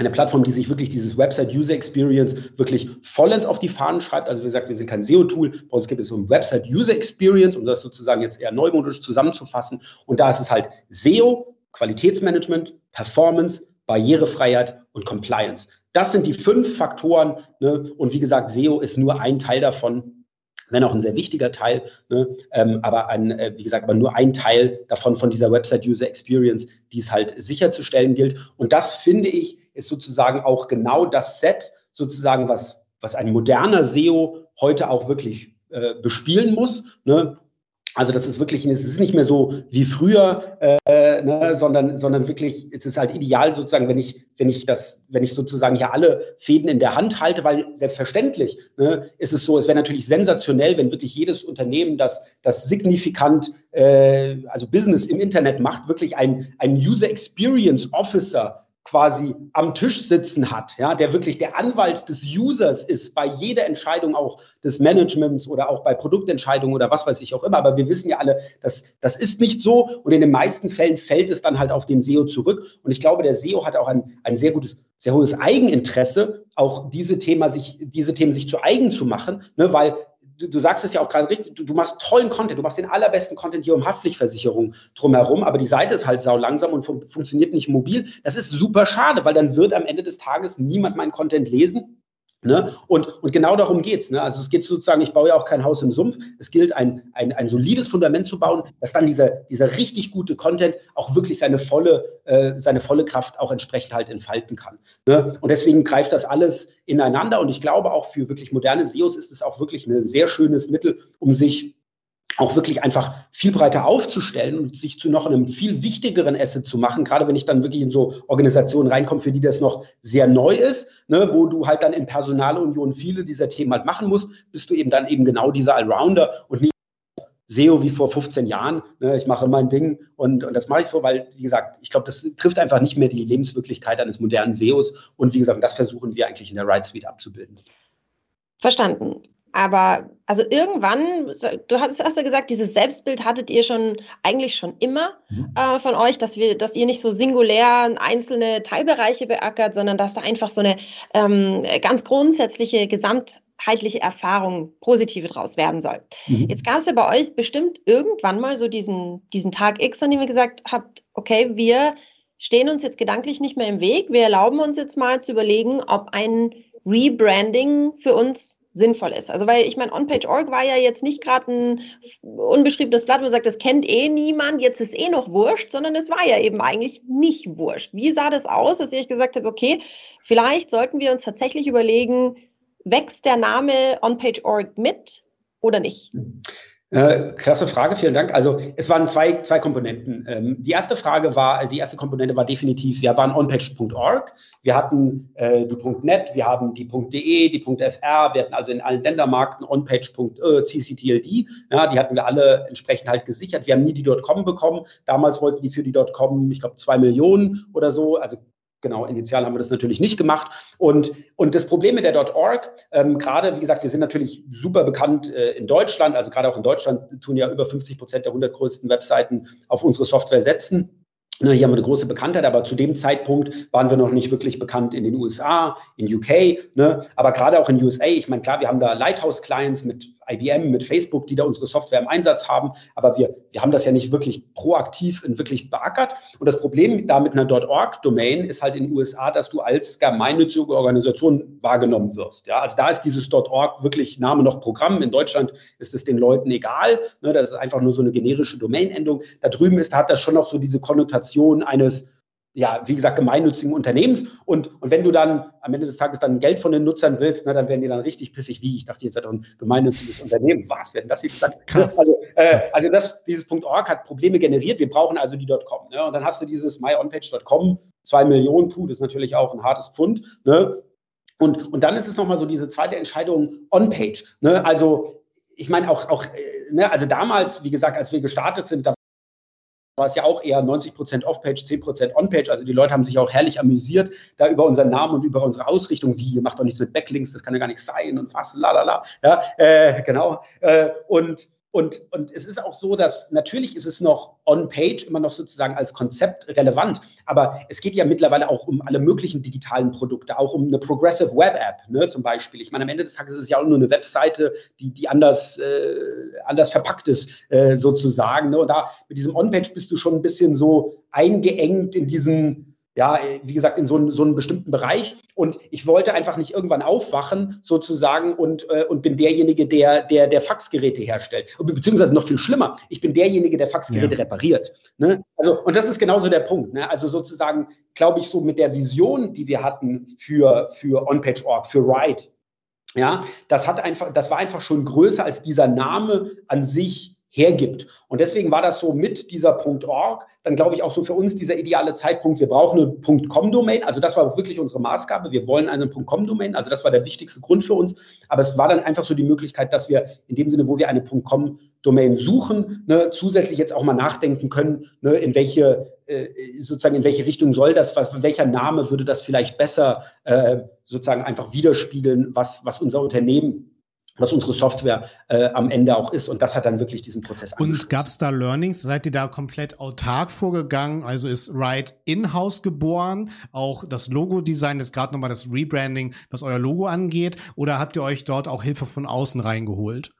eine Plattform, die sich wirklich dieses Website User Experience wirklich vollends auf die Fahnen schreibt. Also wie gesagt, wir sind kein SEO-Tool. Bei uns gibt es so ein Website User Experience, um das sozusagen jetzt eher neumodisch zusammenzufassen. Und da ist es halt SEO, Qualitätsmanagement, Performance, Barrierefreiheit und Compliance. Das sind die fünf Faktoren. Ne? Und wie gesagt, SEO ist nur ein Teil davon, wenn auch ein sehr wichtiger Teil, ne? ähm, aber ein, äh, wie gesagt, aber nur ein Teil davon von dieser Website User Experience, die es halt sicherzustellen gilt. Und das finde ich ist sozusagen auch genau das Set, sozusagen was was ein moderner SEO heute auch wirklich äh, bespielen muss. Ne? Also das ist wirklich, es ist nicht mehr so wie früher, äh, ne, sondern, sondern wirklich, es ist halt ideal sozusagen, wenn ich, wenn ich das, wenn ich sozusagen hier alle Fäden in der Hand halte, weil selbstverständlich ne, ist es so, es wäre natürlich sensationell, wenn wirklich jedes Unternehmen, das, das signifikant, äh, also Business im Internet macht, wirklich ein, ein User Experience Officer quasi am Tisch sitzen hat, ja, der wirklich der Anwalt des Users ist bei jeder Entscheidung auch des Managements oder auch bei Produktentscheidungen oder was weiß ich auch immer. Aber wir wissen ja alle, dass das ist nicht so und in den meisten Fällen fällt es dann halt auf den SEO zurück. Und ich glaube, der SEO hat auch ein, ein sehr gutes, sehr hohes Eigeninteresse, auch diese Thema sich, diese Themen sich zu eigen zu machen, ne, weil du, du, sagst es ja auch gerade richtig, du, du, machst tollen Content, du machst den allerbesten Content hier um Haftpflichtversicherung drumherum, aber die Seite ist halt sau langsam und fun funktioniert nicht mobil. Das ist super schade, weil dann wird am Ende des Tages niemand meinen Content lesen Ne? Und, und genau darum geht es. Ne? Also es geht sozusagen, ich baue ja auch kein Haus im Sumpf. Es gilt, ein, ein, ein solides Fundament zu bauen, dass dann dieser, dieser richtig gute Content auch wirklich seine volle, äh, seine volle Kraft auch entsprechend halt entfalten kann. Ne? Und deswegen greift das alles ineinander. Und ich glaube auch für wirklich moderne SEOs ist es auch wirklich ein sehr schönes Mittel, um sich auch wirklich einfach viel breiter aufzustellen und sich zu noch einem viel wichtigeren Asset zu machen, gerade wenn ich dann wirklich in so Organisationen reinkomme, für die das noch sehr neu ist, ne, wo du halt dann in Personalunion viele dieser Themen halt machen musst, bist du eben dann eben genau dieser Allrounder und nicht SEO wie vor 15 Jahren. Ne, ich mache mein Ding und, und das mache ich so, weil, wie gesagt, ich glaube, das trifft einfach nicht mehr die Lebenswirklichkeit eines modernen SEOs und wie gesagt, das versuchen wir eigentlich in der Right Suite abzubilden. Verstanden. Aber also irgendwann, du hast, hast ja gesagt, dieses Selbstbild hattet ihr schon eigentlich schon immer mhm. äh, von euch, dass wir, dass ihr nicht so singulär einzelne Teilbereiche beackert, sondern dass da einfach so eine ähm, ganz grundsätzliche gesamtheitliche Erfahrung, positive draus werden soll. Mhm. Jetzt gab es ja bei euch bestimmt irgendwann mal so diesen, diesen Tag X, an dem ihr gesagt habt, okay, wir stehen uns jetzt gedanklich nicht mehr im Weg, wir erlauben uns jetzt mal zu überlegen, ob ein Rebranding für uns sinnvoll ist. Also weil ich meine, OnPage.org war ja jetzt nicht gerade ein unbeschriebenes Blatt, wo man sagt, das kennt eh niemand, jetzt ist eh noch wurscht, sondern es war ja eben eigentlich nicht wurscht. Wie sah das aus, dass ich gesagt habe, okay, vielleicht sollten wir uns tatsächlich überlegen, wächst der Name OnPage.org mit oder nicht? Äh, klasse Frage, vielen Dank. Also es waren zwei, zwei Komponenten. Ähm, die erste Frage war, die erste Komponente war definitiv, wir waren onpage.org, wir hatten äh, die wir haben die .de, die .fr, wir hatten also in allen Ländermarkten onpage.cctld, äh, ja, die hatten wir alle entsprechend halt gesichert. Wir haben nie die .com bekommen. Damals wollten die für die .com, ich glaube, zwei Millionen oder so, also Genau, initial haben wir das natürlich nicht gemacht. Und, und das Problem mit der .org, ähm, gerade, wie gesagt, wir sind natürlich super bekannt äh, in Deutschland, also gerade auch in Deutschland tun ja über 50 Prozent der 100 größten Webseiten auf unsere Software setzen. Ne, hier haben wir eine große Bekanntheit, aber zu dem Zeitpunkt waren wir noch nicht wirklich bekannt in den USA, in UK, ne? aber gerade auch in USA. Ich meine, klar, wir haben da Lighthouse-Clients mit IBM, mit Facebook, die da unsere Software im Einsatz haben, aber wir, wir haben das ja nicht wirklich proaktiv und wirklich beackert. Und das Problem da mit einer .org-Domain ist halt in den USA, dass du als gemeinnützige Organisation wahrgenommen wirst. Ja? Also da ist dieses .org wirklich Name noch Programm. In Deutschland ist es den Leuten egal. Ne? Das ist einfach nur so eine generische Domain-Endung. Da drüben ist, hat das schon noch so diese Konnotation eines, ja, wie gesagt, gemeinnützigen Unternehmens. Und, und wenn du dann am Ende des Tages dann Geld von den Nutzern willst, na, dann werden die dann richtig pissig, wie ich dachte, jetzt hat ein gemeinnütziges Unternehmen. Was werden das hier gesagt? Krass. Also, äh, also das, dieses .org hat Probleme generiert. Wir brauchen also die .com. Ne? Und dann hast du dieses myonpage.com, zwei Millionen, puh, das ist natürlich auch ein hartes Pfund. Ne? Und, und dann ist es nochmal so diese zweite Entscheidung on-page. Ne? Also ich meine auch, auch äh, ne? also damals, wie gesagt, als wir gestartet sind, da war es ja auch eher 90 Prozent Off-Page, 10 Prozent On-Page. Also die Leute haben sich auch herrlich amüsiert da über unseren Namen und über unsere Ausrichtung. Wie, ihr macht doch nichts mit Backlinks, das kann ja gar nichts sein und was, la la la. Ja, äh, genau. Äh, und und, und es ist auch so, dass natürlich ist es noch on-page immer noch sozusagen als Konzept relevant, aber es geht ja mittlerweile auch um alle möglichen digitalen Produkte, auch um eine Progressive Web App ne, zum Beispiel. Ich meine, am Ende des Tages ist es ja auch nur eine Webseite, die, die anders, äh, anders verpackt ist äh, sozusagen. Ne? Und da mit diesem On-Page bist du schon ein bisschen so eingeengt in diesen ja, wie gesagt, in so, einen, so einen bestimmten Bereich. Und ich wollte einfach nicht irgendwann aufwachen, sozusagen, und, äh, und bin derjenige, der, der, der Faxgeräte herstellt. Beziehungsweise noch viel schlimmer, ich bin derjenige, der Faxgeräte ja. repariert. Ne? Also, und das ist genauso der Punkt. Ne? Also sozusagen, glaube ich, so mit der Vision, die wir hatten für, für OnPage.org, für Ride, ja, das hat einfach, das war einfach schon größer als dieser Name an sich hergibt. Und deswegen war das so mit dieser .org, dann glaube ich auch so für uns dieser ideale Zeitpunkt, wir brauchen eine .com-Domain, also das war wirklich unsere Maßgabe, wir wollen eine .com-Domain, also das war der wichtigste Grund für uns, aber es war dann einfach so die Möglichkeit, dass wir in dem Sinne, wo wir eine .com-Domain suchen, ne, zusätzlich jetzt auch mal nachdenken können, ne, in welche äh, sozusagen in welche Richtung soll das, was, welcher Name würde das vielleicht besser äh, sozusagen einfach widerspiegeln, was, was unser Unternehmen was unsere Software äh, am Ende auch ist. Und das hat dann wirklich diesen Prozess Und gab es da Learnings? Seid ihr da komplett autark vorgegangen? Also ist Ride in-house geboren? Auch das Logo-Design ist gerade nochmal das Rebranding, was euer Logo angeht? Oder habt ihr euch dort auch Hilfe von außen reingeholt?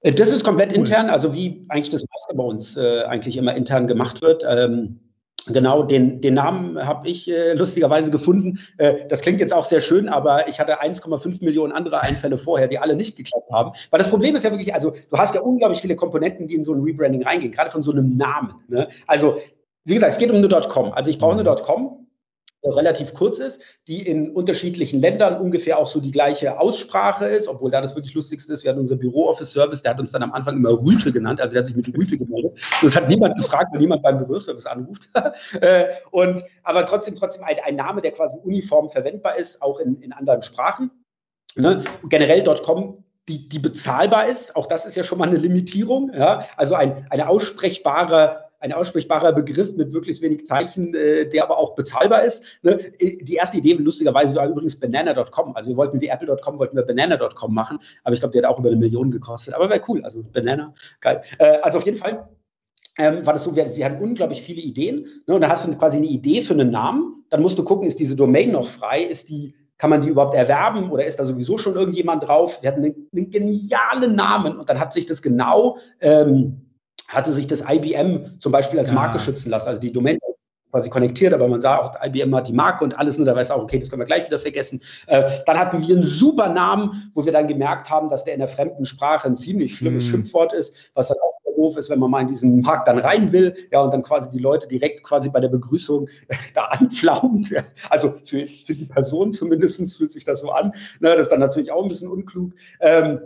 Äh, das ist komplett cool. intern, also wie eigentlich das meiste bei uns äh, eigentlich immer intern gemacht wird. Ähm, Genau, den, den Namen habe ich äh, lustigerweise gefunden. Äh, das klingt jetzt auch sehr schön, aber ich hatte 1,5 Millionen andere Einfälle vorher, die alle nicht geklappt haben. Weil das Problem ist ja wirklich, also du hast ja unglaublich viele Komponenten, die in so ein Rebranding reingehen, gerade von so einem Namen. Ne? Also, wie gesagt, es geht um eine .com. Also ich brauche eine. .com relativ kurz ist, die in unterschiedlichen Ländern ungefähr auch so die gleiche Aussprache ist, obwohl da das wirklich Lustigste ist, wir hatten unser Büro-Office-Service, der hat uns dann am Anfang immer Rüte genannt, also der hat sich mit Rüte gemeldet. Das hat niemand gefragt, weil niemand beim Büroservice anruft. Äh, und, aber trotzdem, trotzdem ein, ein, Name, der quasi uniform verwendbar ist, auch in, in anderen Sprachen. Ne? Generell.com die, die bezahlbar ist, auch das ist ja schon mal eine Limitierung. Ja? Also ein, eine aussprechbare ein aussprechbarer Begriff mit wirklich wenig Zeichen, äh, der aber auch bezahlbar ist. Ne? Die erste Idee lustigerweise war übrigens banana.com. Also wir wollten wie Apple.com, wollten wir banana.com machen, aber ich glaube, der hat auch über eine Million gekostet. Aber wäre cool, also Banana, geil. Äh, also auf jeden Fall ähm, war das so, wir, wir, hatten unglaublich viele Ideen. Ne? Und da hast du quasi eine Idee für einen Namen. Dann musst du gucken, ist diese Domain noch frei? Ist die, kann man die überhaupt erwerben oder ist da sowieso schon irgendjemand drauf? Wir hatten einen, einen genialen Namen und dann hat sich das genau ähm, hatte sich das IBM zum Beispiel als Marke ja. schützen lassen. Also die Domain quasi konnektiert, aber man sah auch, IBM hat die Marke und alles, ne, da weiß auch, okay, das können wir gleich wieder vergessen. Äh, dann hatten wir einen super Namen, wo wir dann gemerkt haben, dass der in der fremden Sprache ein ziemlich schlimmes hm. Schimpfwort ist, was dann auch doof ist, wenn man mal in diesen Markt dann rein will, ja, und dann quasi die Leute direkt quasi bei der Begrüßung da anflaumt. Ja. Also für, für die Person zumindest fühlt sich das so an. Ne, das ist dann natürlich auch ein bisschen unklug. Ähm,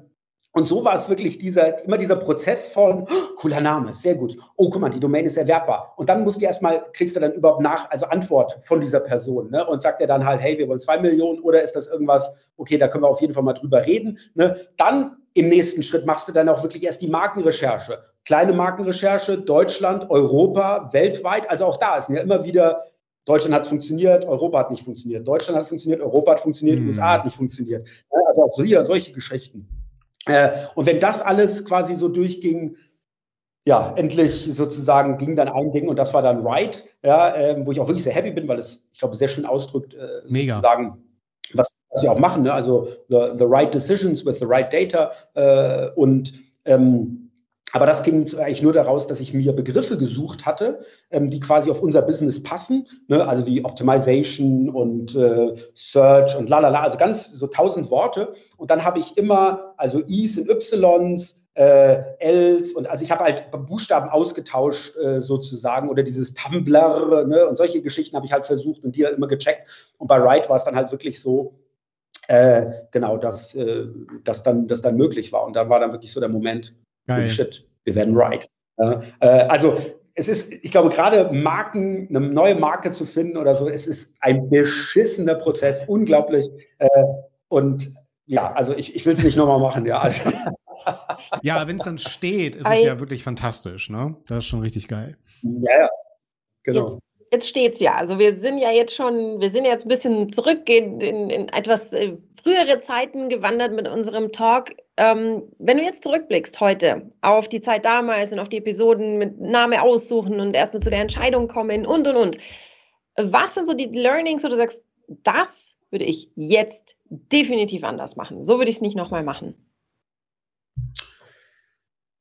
und so war es wirklich dieser, immer dieser Prozess von, oh, cooler Name, sehr gut. Oh, guck mal, die Domain ist erwerbbar. Und dann musst du erstmal, kriegst du dann überhaupt nach, also Antwort von dieser Person. Ne? Und sagt er dann halt, hey, wir wollen zwei Millionen oder ist das irgendwas, okay, da können wir auf jeden Fall mal drüber reden. Ne? Dann im nächsten Schritt machst du dann auch wirklich erst die Markenrecherche. Kleine Markenrecherche, Deutschland, Europa, weltweit. Also auch da ist ja immer wieder Deutschland hat es funktioniert, Europa hat nicht funktioniert. Deutschland hat funktioniert, Europa hat funktioniert, hm. USA hat nicht funktioniert. Also auch wieder solche Geschichten. Äh, und wenn das alles quasi so durchging, ja, endlich sozusagen ging dann ein Ding und das war dann Right, ja, äh, wo ich auch wirklich sehr happy bin, weil es, ich glaube, sehr schön ausdrückt, äh, Mega. sozusagen, was, was wir auch machen. Ne? Also the, the right decisions with the right data äh, und ähm, aber das ging eigentlich nur daraus, dass ich mir Begriffe gesucht hatte, ähm, die quasi auf unser Business passen, ne? also wie Optimization und äh, Search und lalala, also ganz so tausend Worte. Und dann habe ich immer, also Is und Ys, äh, Ls und also ich habe halt Buchstaben ausgetauscht äh, sozusagen oder dieses Tumblr ne? und solche Geschichten habe ich halt versucht und die halt immer gecheckt. Und bei Write war es dann halt wirklich so, äh, genau, dass, äh, dass, dann, das dann möglich war. Und da war dann wirklich so der Moment, Geil. shit, wir werden right. Äh, also es ist, ich glaube, gerade Marken, eine neue Marke zu finden oder so, es ist ein beschissener Prozess, unglaublich. Äh, und ja, also ich, ich will es nicht nochmal machen, ja. Also. Ja, wenn es dann steht, ist es ja wirklich fantastisch, ne? Das ist schon richtig geil. Ja, ja. Genau. Jetzt jetzt steht es ja. Also wir sind ja jetzt schon, wir sind jetzt ein bisschen zurück in, in, in etwas äh, frühere Zeiten gewandert mit unserem Talk. Ähm, wenn du jetzt zurückblickst heute auf die Zeit damals und auf die Episoden mit Name aussuchen und erstmal zu der Entscheidung kommen und und und. Was sind so die Learnings, wo du sagst, das würde ich jetzt definitiv anders machen? So würde ich es nicht nochmal machen.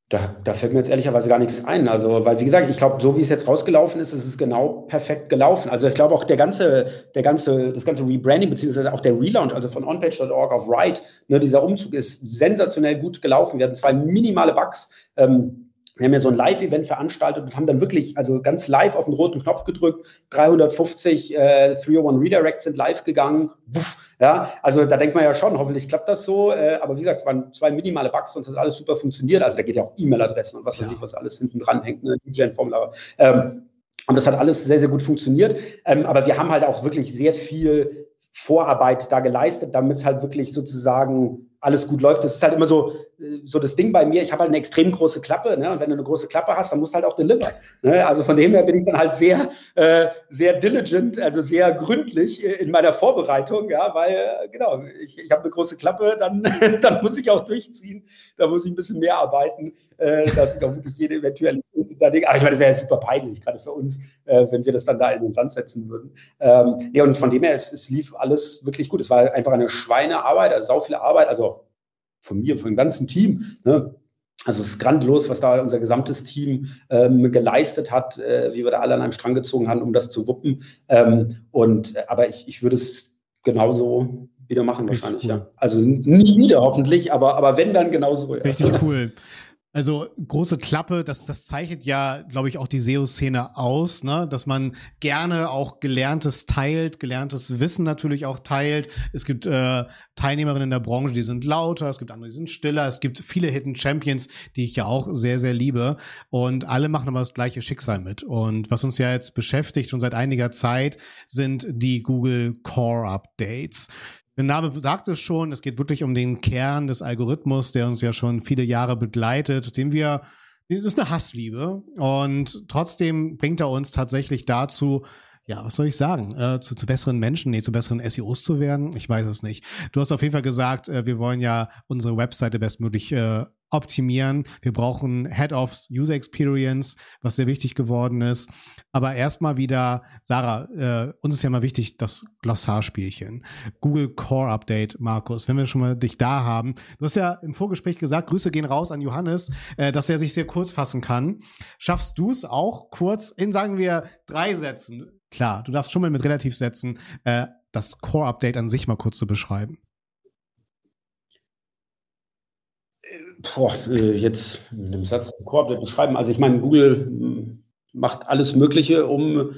Da, da fällt mir jetzt ehrlicherweise gar nichts ein. Also, weil, wie gesagt, ich glaube, so wie es jetzt rausgelaufen ist, ist es genau perfekt gelaufen. Also, ich glaube auch der ganze, der ganze, das ganze Rebranding, beziehungsweise auch der Relaunch, also von onpage.org auf Write, ne, dieser Umzug ist sensationell gut gelaufen. Wir hatten zwei minimale Bugs. Ähm, wir haben ja so ein Live-Event veranstaltet und haben dann wirklich, also ganz live auf den roten Knopf gedrückt. 350 äh, 301 Redirects sind live gegangen. Wuff, ja, also da denkt man ja schon, hoffentlich klappt das so. Äh, aber wie gesagt, waren zwei minimale Bugs und es hat alles super funktioniert. Also da geht ja auch E-Mail-Adressen und was ja. weiß ich, was alles hinten dran hängt, ne? Gen-Formular. Ähm, und das hat alles sehr, sehr gut funktioniert. Ähm, aber wir haben halt auch wirklich sehr viel Vorarbeit da geleistet, damit es halt wirklich sozusagen alles gut läuft. Das ist halt immer so, so das Ding bei mir. Ich habe halt eine extrem große Klappe. Ne? Und wenn du eine große Klappe hast, dann musst du halt auch delivern. Ne? Also von dem her bin ich dann halt sehr, äh, sehr diligent, also sehr gründlich in meiner Vorbereitung. Ja, weil, äh, genau, ich, ich habe eine große Klappe, dann, dann muss ich auch durchziehen. Da muss ich ein bisschen mehr arbeiten, äh, dass ich auch wirklich jede eventuelle. Aber ich meine, das wäre ja super peinlich, gerade für uns, äh, wenn wir das dann da in den Sand setzen würden. Ähm, ja, und von dem her, es, es lief alles wirklich gut. Es war einfach eine Schweinearbeit, also sau viel Arbeit. Also von mir, von dem ganzen Team. Ne? Also es ist grandios, was da unser gesamtes Team ähm, geleistet hat, äh, wie wir da alle an einem Strang gezogen haben, um das zu wuppen. Ähm, und äh, aber ich, ich würde es genauso wieder machen wahrscheinlich, cool. ja. Also nie wieder hoffentlich, aber, aber wenn dann genauso. Ja. Richtig cool. Also große Klappe, das, das zeichnet ja, glaube ich, auch die SEO-Szene aus, ne? dass man gerne auch Gelerntes teilt, gelerntes Wissen natürlich auch teilt. Es gibt äh, Teilnehmerinnen in der Branche, die sind lauter, es gibt andere, die sind stiller, es gibt viele Hidden Champions, die ich ja auch sehr, sehr liebe. Und alle machen aber das gleiche Schicksal mit. Und was uns ja jetzt beschäftigt schon seit einiger Zeit, sind die Google Core Updates. Der Name sagt es schon, es geht wirklich um den Kern des Algorithmus, der uns ja schon viele Jahre begleitet, den wir, das ist eine Hassliebe. Und trotzdem bringt er uns tatsächlich dazu, ja, was soll ich sagen, äh, zu, zu besseren Menschen, nee, zu besseren SEOs zu werden? Ich weiß es nicht. Du hast auf jeden Fall gesagt, äh, wir wollen ja unsere Webseite bestmöglich äh, optimieren. Wir brauchen Head-Offs User Experience, was sehr wichtig geworden ist. Aber erstmal wieder, Sarah, äh, uns ist ja mal wichtig das Glossarspielchen. Google Core Update, Markus, wenn wir schon mal dich da haben. Du hast ja im Vorgespräch gesagt, Grüße gehen raus an Johannes, äh, dass er sich sehr kurz fassen kann. Schaffst du es auch kurz in, sagen wir, drei Sätzen? Klar, du darfst schon mal mit Relativsätzen äh, das Core Update an sich mal kurz zu beschreiben. Boah, äh, jetzt mit einem Satz Core beschreiben. Also ich meine, Google hm, macht alles Mögliche, um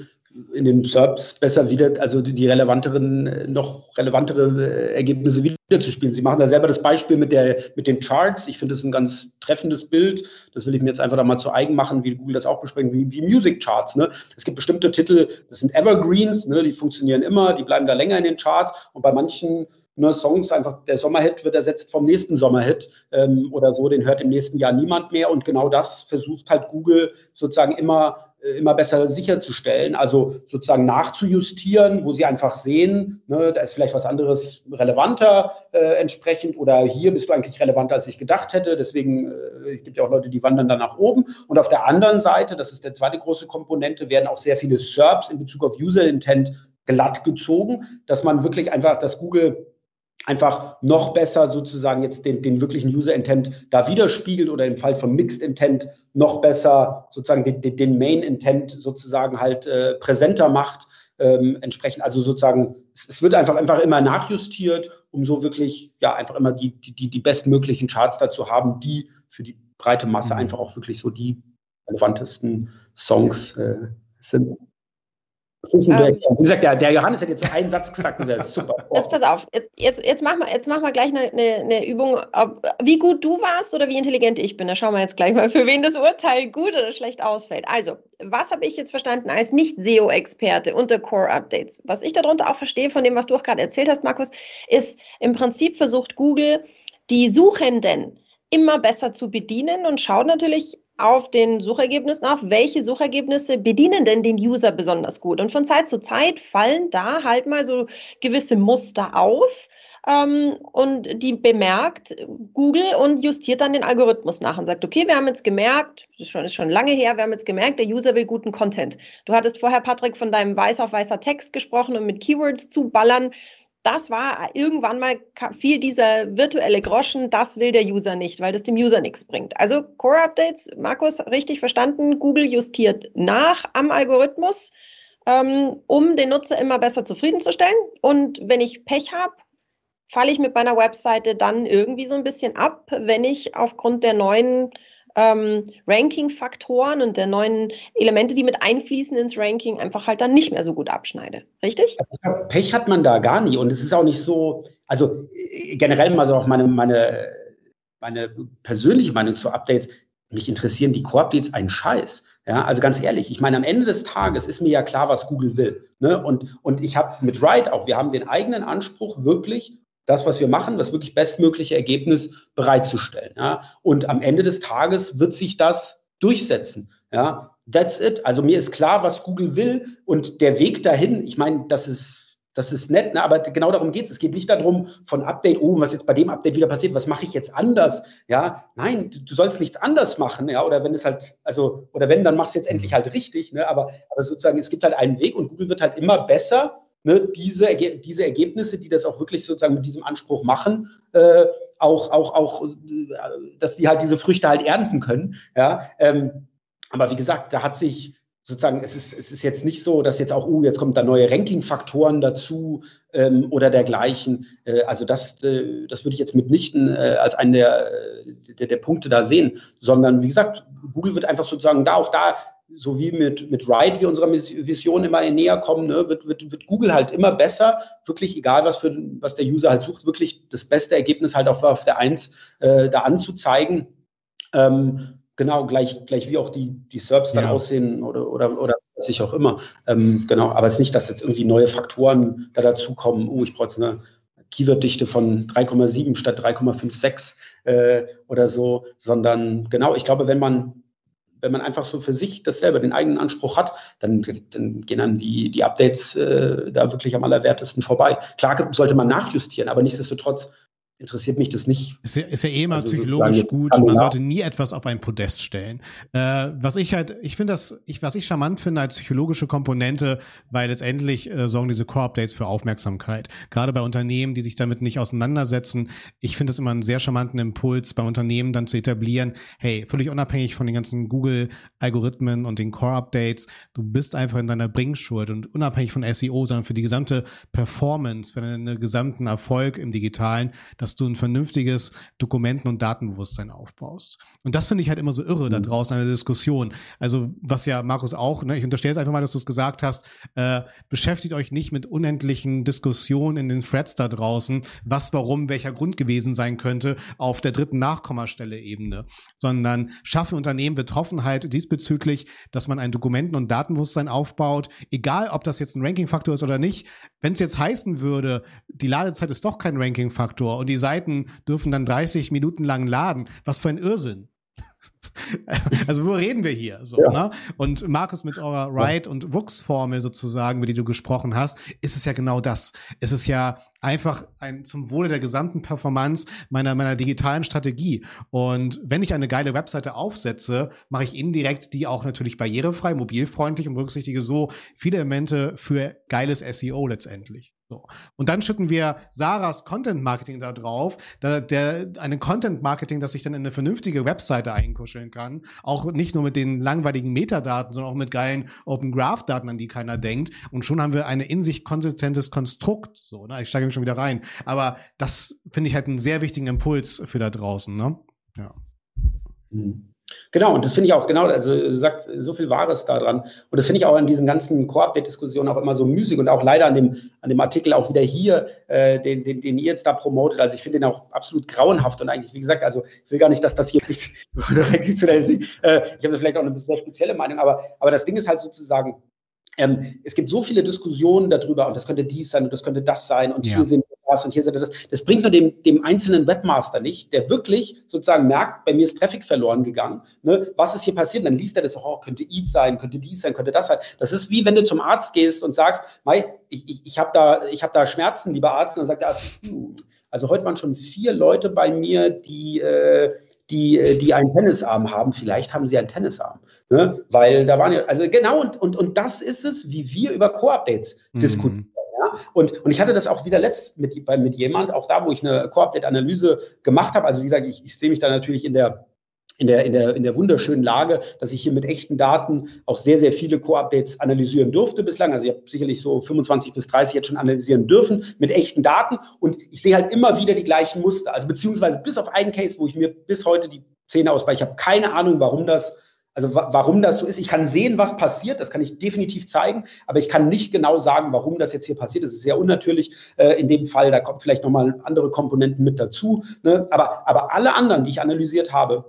in den SERPs besser wieder, also die relevanteren, noch relevantere äh, Ergebnisse wiederzuspielen. Sie machen da selber das Beispiel mit, der, mit den Charts. Ich finde das ein ganz treffendes Bild. Das will ich mir jetzt einfach da mal zu eigen machen, wie Google das auch besprechen, wie, wie Music Charts. Ne? Es gibt bestimmte Titel, das sind Evergreens, ne? die funktionieren immer, die bleiben da länger in den Charts. Und bei manchen ne, Songs, einfach der Sommerhit wird ersetzt vom nächsten Sommerhit ähm, oder so, den hört im nächsten Jahr niemand mehr. Und genau das versucht halt Google sozusagen immer äh, immer besser sicherzustellen, also sozusagen nachzujustieren, wo sie einfach sehen, ne, da ist vielleicht was anderes relevanter äh, entsprechend oder hier bist du eigentlich relevanter, als ich gedacht hätte. Deswegen, äh, es gibt ja auch Leute, die wandern dann nach oben. Und auf der anderen Seite, das ist der zweite große Komponente, werden auch sehr viele SERPs in Bezug auf User Intent glatt gezogen, dass man wirklich einfach, dass Google einfach noch besser sozusagen jetzt den, den wirklichen User-Intent da widerspiegelt oder im Fall von Mixed Intent noch besser sozusagen den, den Main-Intent sozusagen halt äh, präsenter macht. Ähm, entsprechend, also sozusagen, es, es, wird einfach, einfach immer nachjustiert, um so wirklich ja einfach immer die, die, die bestmöglichen Charts dazu haben, die für die breite Masse mhm. einfach auch wirklich so die relevantesten Songs äh, sind. Ähm, Wie gesagt, der, der, Johannes hat jetzt so einen Satz gesagt und der ist super. Oh. Das, pass auf, jetzt, jetzt, jetzt, machen wir, jetzt wir gleich eine, eine, eine Übung, ob, wie gut du warst oder wie intelligent ich bin. Da schauen wir jetzt gleich mal, für wen das Urteil gut oder schlecht ausfällt. Also, was habe ich jetzt verstanden als Nicht-SEO-Experte unter Core-Updates? Was ich darunter auch verstehe von dem, was du auch gerade erzählt hast, Markus, ist im Prinzip versucht Google, die Suchenden immer besser zu bedienen und schaut natürlich auf den Suchergebnissen auf, welche Suchergebnisse bedienen denn den User besonders gut. Und von Zeit zu Zeit fallen da halt mal so gewisse Muster auf. Ähm, und die bemerkt Google und justiert dann den Algorithmus nach und sagt, okay, wir haben jetzt gemerkt, das ist schon, ist schon lange her, wir haben jetzt gemerkt, der User will guten Content. Du hattest vorher, Patrick, von deinem weiß auf weißer Text gesprochen und mit Keywords zu ballern das war irgendwann mal viel dieser virtuelle Groschen, das will der User nicht, weil das dem User nichts bringt. Also Core Updates, Markus, richtig verstanden, Google justiert nach am Algorithmus, ähm, um den Nutzer immer besser zufriedenzustellen. Und wenn ich Pech habe, falle ich mit meiner Webseite dann irgendwie so ein bisschen ab, wenn ich aufgrund der neuen ähm, Ranking-Faktoren und der neuen Elemente, die mit einfließen ins Ranking, einfach halt dann nicht mehr so gut abschneide. Richtig? Also, Pech hat man da gar nie und es ist auch nicht so, also äh, generell mal so auch meine, meine, meine persönliche Meinung zu Updates. Mich interessieren die Core-Updates einen Scheiß. Ja, also ganz ehrlich, ich meine, am Ende des Tages ist mir ja klar, was Google will. Ne? Und, und ich habe mit Write auch, wir haben den eigenen Anspruch, wirklich das, was wir machen, das wirklich bestmögliche Ergebnis bereitzustellen. Ja? Und am Ende des Tages wird sich das durchsetzen. Ja? That's it. Also mir ist klar, was Google will und der Weg dahin, ich meine, das ist das ist nett, ne? aber genau darum geht es. Es geht nicht darum, von Update, oh, was jetzt bei dem Update wieder passiert, was mache ich jetzt anders? Ja, nein, du, du, sollst nichts anders machen, ja, oder wenn es halt, also, oder wenn, dann machst du jetzt endlich mhm. halt richtig, ne? aber, aber sozusagen, es gibt halt einen Weg und Google wird halt immer besser, ne? diese, diese Ergebnisse, die das auch wirklich sozusagen mit diesem Anspruch machen, äh, auch, auch, auch, äh, dass die halt diese Früchte halt ernten können, ja, ähm, aber wie gesagt, da hat sich, sozusagen, es ist, es ist jetzt nicht so, dass jetzt auch, uh, jetzt kommen da neue Ranking-Faktoren dazu ähm, oder dergleichen. Äh, also das, äh, das würde ich jetzt mitnichten äh, als einen der, der, der, Punkte da sehen, sondern wie gesagt, Google wird einfach sozusagen da auch da, so wie mit, mit Ride, wie unserer Vision immer näher kommen, ne, wird, wird, wird Google halt immer besser, wirklich egal, was, für, was der User halt sucht, wirklich das beste Ergebnis halt auf, auf der Eins äh, da anzuzeigen. Ähm, genau, gleich, gleich wie auch die, die SERPs dann ja. aussehen oder, oder, oder was ich auch immer. Ähm, genau, aber es ist nicht, dass jetzt irgendwie neue Faktoren da dazukommen. Oh, ich brauche jetzt eine Keyworddichte von 3,7 statt 3,56 äh, oder so, sondern genau, ich glaube, wenn man wenn man einfach so für sich das selber den eigenen Anspruch hat, dann, dann gehen dann die, die Updates äh, da wirklich am allerwertesten vorbei. Klar sollte man nachjustieren, aber nichtsdestotrotz interessiert mich das nicht. Ist ja, ist ja eh immer also psychologisch gut. Man sollte nie etwas auf ein Podest stellen. Äh, was ich halt, ich finde das, ich, was ich charmant finde als psychologische Komponente, weil letztendlich äh, sorgen diese Core-Updates für Aufmerksamkeit. Gerade bei Unternehmen, die sich damit nicht auseinandersetzen. Ich finde es immer einen sehr charmanten Impuls, bei Unternehmen dann zu etablieren, hey, völlig unabhängig von den ganzen Google-Algorithmen und den Core-Updates, du bist einfach in deiner Bringschuld und unabhängig von SEO, sondern für die gesamte Performance, für deinen gesamten Erfolg im Digitalen, dass dass du ein vernünftiges Dokumenten- und Datenbewusstsein aufbaust. Und das finde ich halt immer so irre mhm. da draußen in der Diskussion. Also, was ja Markus auch, ne, ich unterstelle es einfach mal, dass du es gesagt hast, äh, beschäftigt euch nicht mit unendlichen Diskussionen in den Threads da draußen, was, warum, welcher Grund gewesen sein könnte auf der dritten Nachkommastelle-Ebene, sondern schaffe Unternehmen Betroffenheit diesbezüglich, dass man ein Dokumenten- und Datenbewusstsein aufbaut, egal ob das jetzt ein Ranking-Faktor ist oder nicht. Wenn es jetzt heißen würde, die Ladezeit ist doch kein Ranking-Faktor und die Seiten dürfen dann 30 Minuten lang laden. Was für ein Irrsinn. Also, wo reden wir hier? So, ja. ne? Und Markus, mit eurer Write- und Wux-Formel sozusagen, mit die du gesprochen hast, ist es ja genau das. Es ist ja einfach ein zum Wohle der gesamten Performance meiner, meiner digitalen Strategie. Und wenn ich eine geile Webseite aufsetze, mache ich indirekt die auch natürlich barrierefrei, mobilfreundlich und berücksichtige so viele Elemente für geiles SEO letztendlich. So. Und dann schütten wir Sarahs Content Marketing da drauf, da, der, eine Content Marketing, das sich dann in eine vernünftige Webseite einkuscheln kann. Auch nicht nur mit den langweiligen Metadaten, sondern auch mit geilen Open Graph Daten, an die keiner denkt. Und schon haben wir ein in sich konsistentes Konstrukt. So, ne? Ich steige mich schon wieder rein. Aber das finde ich halt einen sehr wichtigen Impuls für da draußen, ne? Ja. Mhm. Genau, und das finde ich auch, genau, also du sagst so viel Wahres da dran. Und das finde ich auch in diesen ganzen Core-Update-Diskussionen auch immer so müßig und auch leider an dem, an dem Artikel auch wieder hier, äh, den, den, den ihr jetzt da promotet. Also ich finde den auch absolut grauenhaft und eigentlich, wie gesagt, also ich will gar nicht, dass das hier direkt zu der, äh, ich habe vielleicht auch eine sehr spezielle Meinung, aber, aber das Ding ist halt sozusagen, ähm, es gibt so viele Diskussionen darüber und das könnte dies sein und das könnte das sein und ja. hier sind das und hier sind das. Das bringt nur dem, dem einzelnen Webmaster nicht, der wirklich sozusagen merkt, bei mir ist Traffic verloren gegangen. Ne? Was ist hier passiert? Dann liest er das, oh, könnte Eat sein, könnte dies sein, könnte das sein. Das ist wie wenn du zum Arzt gehst und sagst, Mai, ich, ich, ich habe da, hab da Schmerzen, lieber Arzt. Und dann sagt der Arzt, hm, also heute waren schon vier Leute bei mir, die äh, die, äh, die einen Tennisarm haben. Vielleicht haben sie einen Tennisarm. Ne? Weil da waren ja, also genau, und, und, und das ist es, wie wir über Core-Updates mhm. diskutieren. Und, und ich hatte das auch wieder letzt mit, mit jemand, auch da, wo ich eine Core-Update-Analyse gemacht habe. Also wie gesagt, ich, ich sehe mich da natürlich in der in der, in, der, in der wunderschönen Lage, dass ich hier mit echten Daten auch sehr, sehr viele Core-Updates analysieren durfte bislang. Also ich habe sicherlich so 25 bis 30 jetzt schon analysieren dürfen mit echten Daten und ich sehe halt immer wieder die gleichen Muster. Also beziehungsweise bis auf einen Case, wo ich mir bis heute die Zähne ausbeißen. Ich habe keine Ahnung, warum das also warum das so ist, ich kann sehen, was passiert, das kann ich definitiv zeigen, aber ich kann nicht genau sagen, warum das jetzt hier passiert. Das ist sehr unnatürlich äh, in dem Fall, da kommt vielleicht nochmal andere Komponenten mit dazu. Ne? Aber, aber alle anderen, die ich analysiert habe,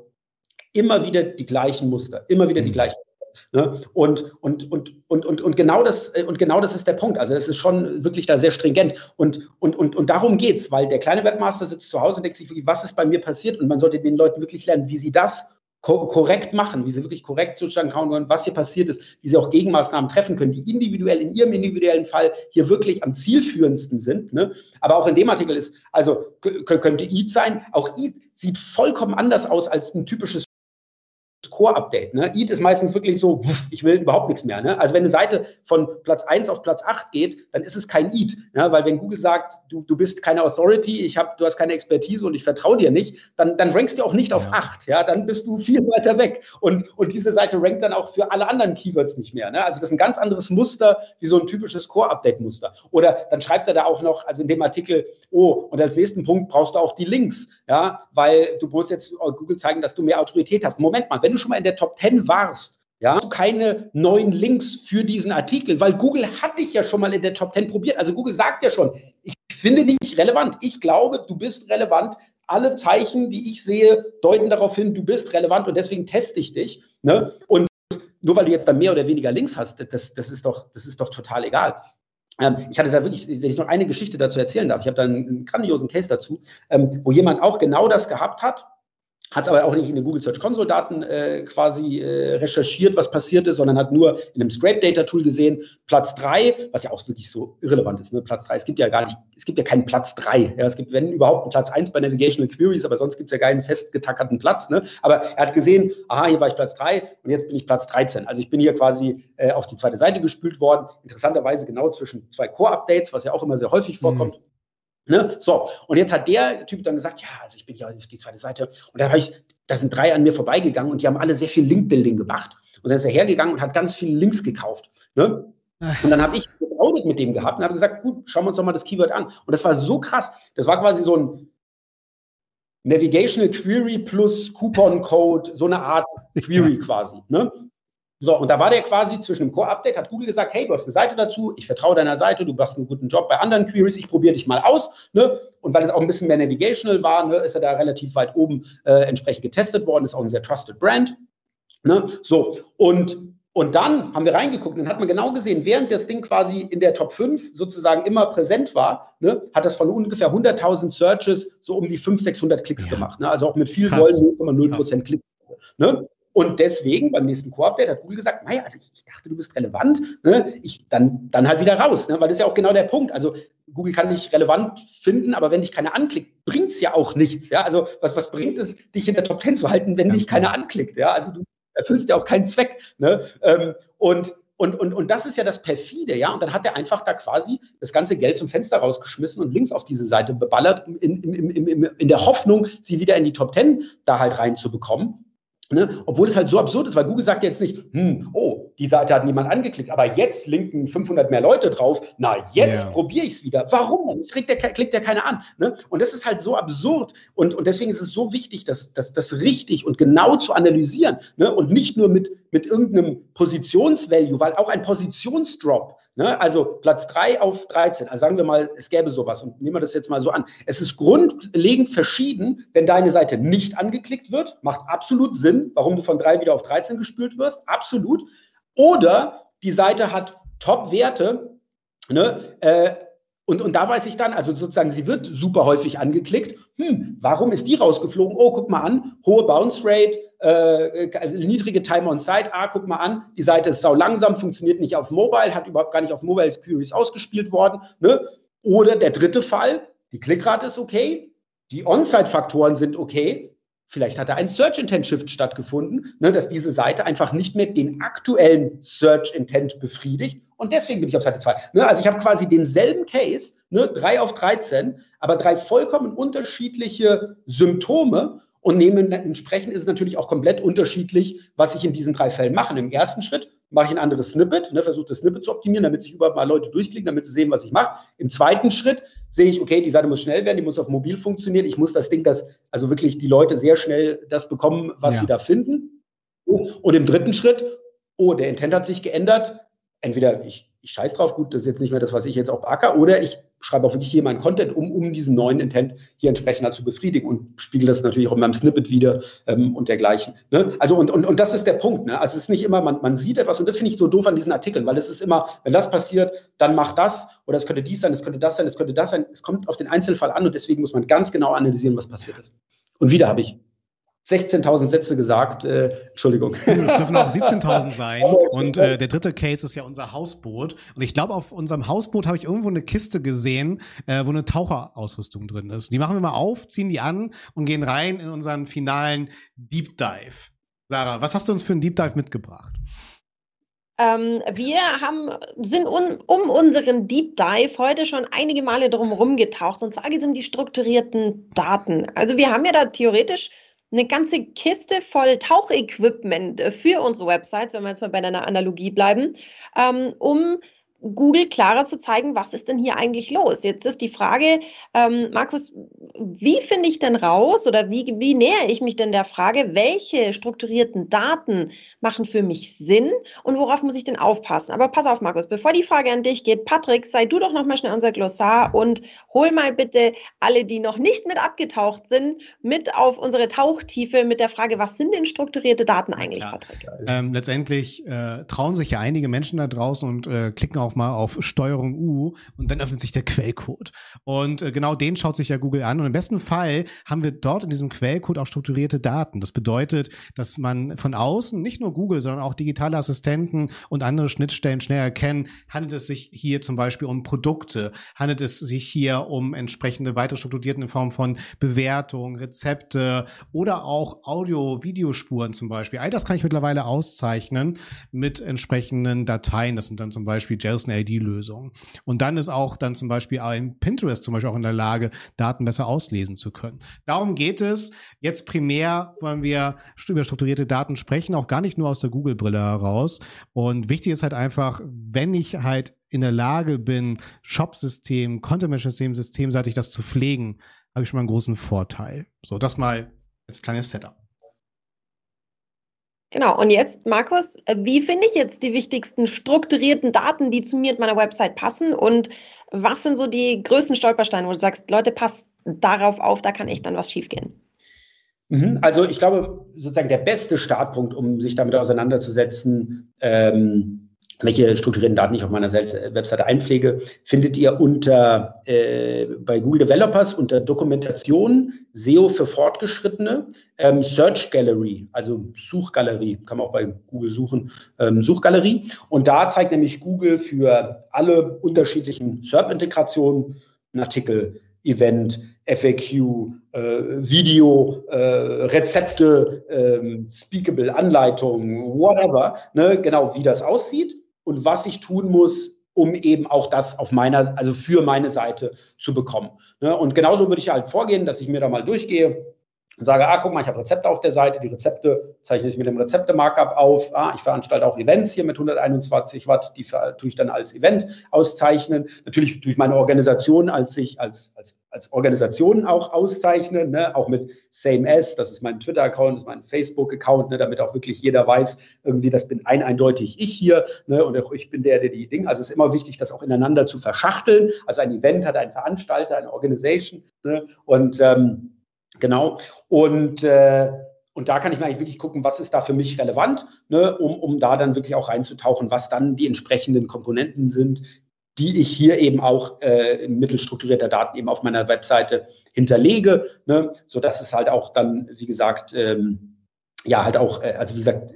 immer wieder die gleichen Muster, immer wieder die mhm. gleichen Ne? Und, und, und, und, und, und, genau das, äh, und genau das ist der Punkt. Also es ist schon wirklich da sehr stringent. Und, und, und, und darum geht es, weil der kleine Webmaster sitzt zu Hause und denkt sich, was ist bei mir passiert? Und man sollte den Leuten wirklich lernen, wie sie das ko korrekt machen, wie sie wirklich korrekt sozusagen schauen können, was hier passiert ist, wie sie auch Gegenmaßnahmen treffen können, die individuell in ihrem individuellen Fall hier wirklich am zielführendsten sind. Ne? Aber auch in dem Artikel ist, also könnte EAT sein, auch EAT sieht vollkommen anders aus als ein typisches Core-Update. Ne? EAT ist meistens wirklich so, ich will überhaupt nichts mehr. Ne? Also wenn eine Seite von Platz 1 auf Platz 8 geht, dann ist es kein EAT. Ne? Weil wenn Google sagt, du, du bist keine Authority, ich hab, du hast keine Expertise und ich vertraue dir nicht, dann, dann rankst du auch nicht auf ja. 8. Ja? Dann bist du viel weiter weg. Und, und diese Seite rankt dann auch für alle anderen Keywords nicht mehr. Ne? Also das ist ein ganz anderes Muster, wie so ein typisches Core-Update-Muster. Oder dann schreibt er da auch noch, also in dem Artikel, oh, und als nächsten Punkt brauchst du auch die Links, ja, weil du musst jetzt Google zeigen, dass du mehr Autorität hast. Moment mal, wenn du schon mal in der Top 10 warst, ja, hast du keine neuen Links für diesen Artikel, weil Google hat dich ja schon mal in der Top 10 probiert. Also Google sagt ja schon, ich finde dich relevant. Ich glaube, du bist relevant. Alle Zeichen, die ich sehe, deuten darauf hin, du bist relevant und deswegen teste ich dich. Ne? Und nur weil du jetzt da mehr oder weniger Links hast, das, das, ist, doch, das ist doch total egal. Ähm, ich hatte da wirklich, wenn ich noch eine Geschichte dazu erzählen darf, ich habe da einen, einen grandiosen Case dazu, ähm, wo jemand auch genau das gehabt hat hat es aber auch nicht in den Google Search Console Daten äh, quasi äh, recherchiert, was passiert ist, sondern hat nur in einem Scrape Data Tool gesehen, Platz drei, was ja auch wirklich so irrelevant ist, ne? Platz drei. Es gibt ja gar nicht, es gibt ja keinen Platz drei. Ja? Es gibt, wenn überhaupt, einen Platz eins bei Navigational Queries, aber sonst gibt es ja keinen festgetackerten Platz. Ne? Aber er hat gesehen, aha, hier war ich Platz drei und jetzt bin ich Platz 13. Also ich bin hier quasi äh, auf die zweite Seite gespült worden. Interessanterweise genau zwischen zwei Core-Updates, was ja auch immer sehr häufig vorkommt. Mhm. Ne? So, und jetzt hat der Typ dann gesagt, ja, also ich bin ja auf die zweite Seite. Und da habe ich, da sind drei an mir vorbeigegangen und die haben alle sehr viel Link-Building gemacht. Und dann ist er hergegangen und hat ganz viele Links gekauft. Ne? Und dann habe ich ein Audit mit dem gehabt und habe gesagt, gut, schauen wir uns doch mal das Keyword an. Und das war so krass. Das war quasi so ein Navigational Query plus Coupon Code, so eine Art Query quasi. Ne? So, und da war der quasi zwischen dem Core-Update, hat Google gesagt, hey, du hast eine Seite dazu, ich vertraue deiner Seite, du machst einen guten Job bei anderen Queries, ich probiere dich mal aus. Ne? Und weil es auch ein bisschen mehr navigational war, ne, ist er da relativ weit oben äh, entsprechend getestet worden, ist auch ein sehr trusted Brand. Ne? So, und, und dann haben wir reingeguckt und dann hat man genau gesehen, während das Ding quasi in der Top 5 sozusagen immer präsent war, ne, hat das von ungefähr 100.000 Searches so um die 500, 600 Klicks ja. gemacht. Ne? Also auch mit viel Wollen 0,0% Klicks. Ne? Und deswegen beim nächsten Core-Update hat Google gesagt, naja, also ich, ich, dachte, du bist relevant, ne? ich, dann, dann halt wieder raus, ne? weil das ist ja auch genau der Punkt. Also Google kann dich relevant finden, aber wenn dich keiner anklickt, bringt es ja auch nichts. Ja? Also was, was bringt es, dich in der Top 10 zu halten, wenn dich keiner genau. anklickt? Ja? Also du erfüllst ja auch keinen Zweck. Ne? Ähm, und und, und, und das ist ja das Perfide, ja. Und dann hat er einfach da quasi das ganze Geld zum Fenster rausgeschmissen und links auf diese Seite beballert, in, in, in, in der Hoffnung, sie wieder in die Top 10 da halt reinzubekommen. Ne? Obwohl es halt so absurd ist, weil Google sagt jetzt nicht, hm, oh, die Seite hat niemand angeklickt, aber jetzt linken 500 mehr Leute drauf. Na, jetzt ja. probiere ich es wieder. Warum? Es klickt ja, klickt ja keiner an. Ne? Und das ist halt so absurd. Und, und deswegen ist es so wichtig, das, das, das richtig und genau zu analysieren ne? und nicht nur mit, mit irgendeinem Positionsvalue, weil auch ein Positionsdrop, ne? also Platz 3 auf 13, also sagen wir mal, es gäbe sowas und nehmen wir das jetzt mal so an. Es ist grundlegend verschieden, wenn deine Seite nicht angeklickt wird, macht absolut Sinn, warum du von 3 wieder auf 13 gespült wirst, absolut. Oder die Seite hat Top-Werte, ne, äh, und, und da weiß ich dann, also sozusagen, sie wird super häufig angeklickt. Hm, warum ist die rausgeflogen? Oh, guck mal an, hohe Bounce Rate, äh, also niedrige Time on Site. Ah, guck mal an, die Seite ist sau langsam, funktioniert nicht auf Mobile, hat überhaupt gar nicht auf Mobile Queries ausgespielt worden. Ne? Oder der dritte Fall, die Klickrate ist okay, die On-Site-Faktoren sind okay, Vielleicht hat da ein Search Intent Shift stattgefunden, ne, dass diese Seite einfach nicht mehr den aktuellen Search Intent befriedigt. Und deswegen bin ich auf Seite 2. Ne, also ich habe quasi denselben Case, ne, 3 auf 13, aber drei vollkommen unterschiedliche Symptome. Und entsprechend ist es natürlich auch komplett unterschiedlich, was ich in diesen drei Fällen mache. Im ersten Schritt mache ich ein anderes Snippet, ne, versuche das Snippet zu optimieren, damit sich überhaupt mal Leute durchklicken, damit sie sehen, was ich mache. Im zweiten Schritt sehe ich, okay, die Seite muss schnell werden, die muss auf mobil funktionieren. Ich muss das Ding, dass also wirklich die Leute sehr schnell das bekommen, was ja. sie da finden. Und im dritten Schritt, oh, der Intent hat sich geändert. Entweder ich ich scheiß drauf, gut, das ist jetzt nicht mehr das, was ich jetzt auch beacker, oder ich schreibe auch wirklich hier meinen Content, um, um diesen neuen Intent hier entsprechend zu befriedigen und spiegel das natürlich auch in meinem Snippet wieder ähm, und dergleichen. Ne? Also und, und, und das ist der Punkt. Ne? Also es ist nicht immer, man, man sieht etwas und das finde ich so doof an diesen Artikeln, weil es ist immer, wenn das passiert, dann macht das oder es könnte dies sein, es könnte das sein, es könnte das sein. Es kommt auf den Einzelfall an und deswegen muss man ganz genau analysieren, was passiert ist. Und wieder habe ich 16.000 Sätze gesagt. Äh, Entschuldigung. Es dürfen auch 17.000 sein. Und äh, der dritte Case ist ja unser Hausboot. Und ich glaube, auf unserem Hausboot habe ich irgendwo eine Kiste gesehen, äh, wo eine Taucherausrüstung drin ist. Die machen wir mal auf, ziehen die an und gehen rein in unseren finalen Deep Dive. Sarah, was hast du uns für einen Deep Dive mitgebracht? Ähm, wir haben, sind un, um unseren Deep Dive heute schon einige Male drum getaucht. Und zwar geht es um die strukturierten Daten. Also wir haben ja da theoretisch eine ganze Kiste voll Tauchequipment für unsere Websites, wenn wir jetzt mal bei einer Analogie bleiben, ähm, um Google klarer zu zeigen, was ist denn hier eigentlich los. Jetzt ist die Frage, ähm, Markus, wie finde ich denn raus oder wie, wie nähere ich mich denn der Frage, welche strukturierten Daten machen für mich Sinn und worauf muss ich denn aufpassen? Aber pass auf, Markus, bevor die Frage an dich geht, Patrick, sei du doch noch mal schnell unser Glossar und hol mal bitte alle, die noch nicht mit abgetaucht sind, mit auf unsere Tauchtiefe mit der Frage, was sind denn strukturierte Daten eigentlich, Patrick? Ähm, letztendlich äh, trauen sich ja einige Menschen da draußen und äh, klicken auch mal auf Steuerung U und dann öffnet sich der Quellcode. Und äh, genau den schaut sich ja Google an. Und im besten Fall haben wir dort in diesem Quellcode auch strukturierte Daten. Das bedeutet, dass man von außen, nicht nur Google, sondern auch digitale Assistenten und andere Schnittstellen schnell erkennen, handelt es sich hier zum Beispiel um Produkte, handelt es sich hier um entsprechende weitere strukturierten in Form von Bewertungen, Rezepte oder auch Audio-Videospuren zum Beispiel. All das kann ich mittlerweile auszeichnen mit entsprechenden Dateien. Das sind dann zum Beispiel JSON ID-Lösung. Und dann ist auch dann zum Beispiel ein Pinterest zum Beispiel auch in der Lage, Daten besser auslesen zu können. Darum geht es. Jetzt primär wollen wir über strukturierte Daten sprechen, auch gar nicht nur aus der Google-Brille heraus. Und wichtig ist halt einfach, wenn ich halt in der Lage bin, Shop-System, Content-Management-System, systemseitig das zu pflegen, habe ich schon mal einen großen Vorteil. So, das mal als kleines Setup. Genau, und jetzt, Markus, äh, wie finde ich jetzt die wichtigsten strukturierten Daten, die zu mir und meiner Website passen? Und was sind so die größten Stolpersteine, wo du sagst, Leute, passt darauf auf, da kann echt dann was schiefgehen? Mhm, also ich glaube, sozusagen der beste Startpunkt, um sich damit auseinanderzusetzen, ähm, welche strukturierten Daten ich auf meiner Webseite einpflege, findet ihr unter äh, bei Google Developers unter Dokumentation, SEO für Fortgeschrittene, ähm, Search Gallery, also Suchgalerie, kann man auch bei Google suchen, ähm, Suchgalerie. Und da zeigt nämlich Google für alle unterschiedlichen SERP-Integrationen einen Artikel, Event, FAQ, äh, Video, äh, Rezepte, äh, Speakable Anleitungen, whatever, ne, genau wie das aussieht und was ich tun muss, um eben auch das auf meiner, also für meine Seite zu bekommen. Ne? Und genauso würde ich halt vorgehen, dass ich mir da mal durchgehe und sage, ah, guck mal, ich habe Rezepte auf der Seite, die Rezepte zeichne ich mit dem Rezepte-Markup auf. Ah, ich veranstalte auch Events hier mit 121 Watt, die tue ich dann als Event auszeichnen. Natürlich durch meine Organisation als ich als, als, als Organisation auch auszeichnen, ne? auch mit Same As, das ist mein Twitter-Account, das ist mein Facebook-Account, ne? damit auch wirklich jeder weiß, irgendwie, das bin ein eindeutig ich hier ne? und auch ich bin der, der die Dinge, also es ist immer wichtig, das auch ineinander zu verschachteln. Also ein Event hat einen Veranstalter, eine Organisation ne? und ähm, Genau. Und, äh, und da kann ich mir eigentlich wirklich gucken, was ist da für mich relevant, ne, um, um da dann wirklich auch reinzutauchen, was dann die entsprechenden Komponenten sind, die ich hier eben auch äh, mittels strukturierter Daten eben auf meiner Webseite hinterlege, ne, sodass es halt auch dann, wie gesagt, ähm, ja, halt auch, äh, also wie gesagt, äh,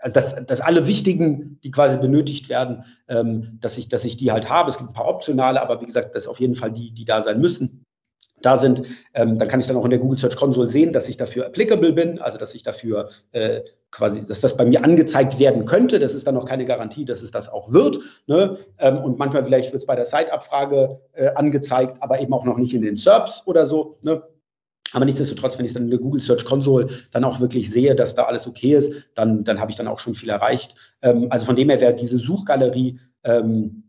also dass, dass alle wichtigen, die quasi benötigt werden, ähm, dass, ich, dass ich die halt habe. Es gibt ein paar optionale, aber wie gesagt, das auf jeden Fall die, die da sein müssen da sind, ähm, dann kann ich dann auch in der Google Search Console sehen, dass ich dafür applicable bin, also dass ich dafür äh, quasi, dass das bei mir angezeigt werden könnte. Das ist dann noch keine Garantie, dass es das auch wird. Ne? Ähm, und manchmal vielleicht wird es bei der Site-Abfrage äh, angezeigt, aber eben auch noch nicht in den SERPs oder so. Ne? Aber nichtsdestotrotz, wenn ich dann in der Google Search Console dann auch wirklich sehe, dass da alles okay ist, dann, dann habe ich dann auch schon viel erreicht. Ähm, also von dem her wäre diese Suchgalerie ähm,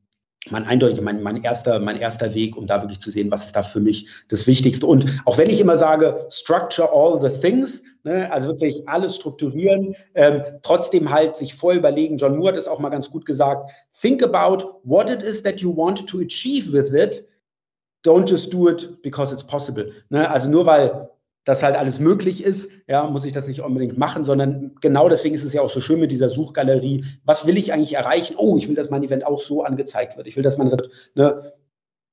mein eindeutig mein, mein, erster, mein erster Weg, um da wirklich zu sehen, was ist da für mich das Wichtigste. Und auch wenn ich immer sage, structure all the things, ne, also wirklich alles strukturieren, ähm, trotzdem halt sich vorher überlegen, John Moore hat es auch mal ganz gut gesagt, think about what it is that you want to achieve with it don't just do it because it's possible. Ne? Also nur weil das halt alles möglich ist, ja, muss ich das nicht unbedingt machen, sondern genau deswegen ist es ja auch so schön mit dieser Suchgalerie. Was will ich eigentlich erreichen? Oh, ich will, dass mein Event auch so angezeigt wird. Ich will, dass man, ne,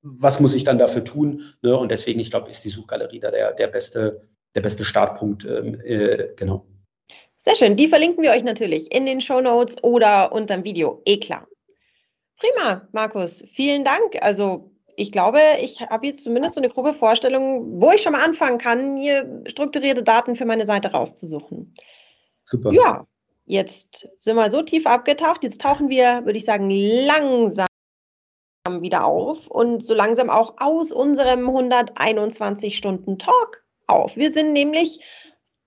was muss ich dann dafür tun? Ne? Und deswegen, ich glaube, ist die Suchgalerie da der, der, beste, der beste Startpunkt. Ähm, äh, genau. Sehr schön. Die verlinken wir euch natürlich in den Show Notes oder unter dem Video. Eh klar. Prima, Markus. Vielen Dank. Also ich glaube, ich habe jetzt zumindest so eine grobe Vorstellung, wo ich schon mal anfangen kann, mir strukturierte Daten für meine Seite rauszusuchen. Super. Ja, jetzt sind wir so tief abgetaucht. Jetzt tauchen wir, würde ich sagen, langsam wieder auf und so langsam auch aus unserem 121 Stunden Talk auf. Wir sind nämlich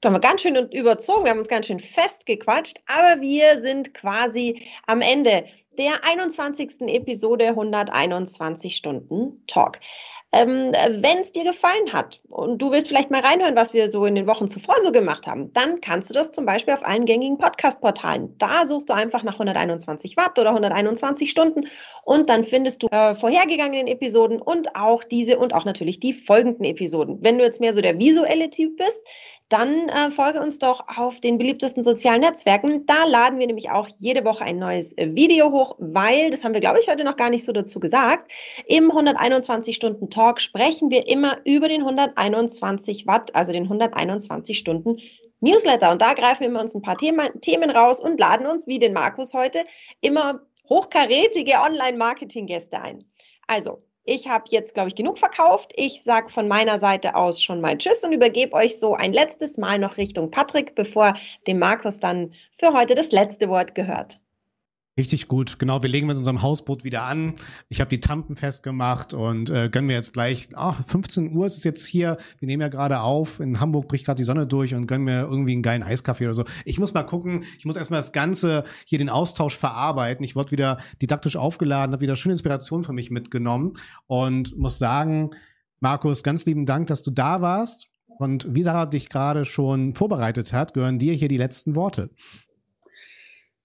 da haben wir ganz schön überzogen, wir haben uns ganz schön festgequatscht, aber wir sind quasi am Ende der 21. Episode 121 Stunden Talk. Ähm, Wenn es dir gefallen hat und du willst vielleicht mal reinhören, was wir so in den Wochen zuvor so gemacht haben, dann kannst du das zum Beispiel auf allen gängigen Podcast-Portalen. Da suchst du einfach nach 121 Watt oder 121 Stunden und dann findest du äh, vorhergegangenen Episoden und auch diese und auch natürlich die folgenden Episoden. Wenn du jetzt mehr so der visuelle Typ bist, dann äh, folge uns doch auf den beliebtesten sozialen Netzwerken. Da laden wir nämlich auch jede Woche ein neues äh, Video hoch, weil, das haben wir, glaube ich, heute noch gar nicht so dazu gesagt, im 121 Stunden Talk sprechen wir immer über den 121 Watt, also den 121 Stunden Newsletter. Und da greifen wir uns ein paar Themen raus und laden uns, wie den Markus heute, immer hochkarätige Online-Marketing-Gäste ein. Also, ich habe jetzt, glaube ich, genug verkauft. Ich sage von meiner Seite aus schon mal Tschüss und übergebe euch so ein letztes Mal noch Richtung Patrick, bevor dem Markus dann für heute das letzte Wort gehört. Richtig gut. Genau, wir legen mit unserem Hausboot wieder an. Ich habe die Tampen festgemacht und äh, gönnen mir jetzt gleich, ach, 15 Uhr ist es jetzt hier. Wir nehmen ja gerade auf. In Hamburg bricht gerade die Sonne durch und gönnen mir irgendwie einen geilen Eiskaffee oder so. Ich muss mal gucken. Ich muss erstmal das Ganze hier den Austausch verarbeiten. Ich wurde wieder didaktisch aufgeladen, habe wieder schöne Inspiration für mich mitgenommen und muss sagen, Markus, ganz lieben Dank, dass du da warst. Und wie Sarah dich gerade schon vorbereitet hat, gehören dir hier die letzten Worte.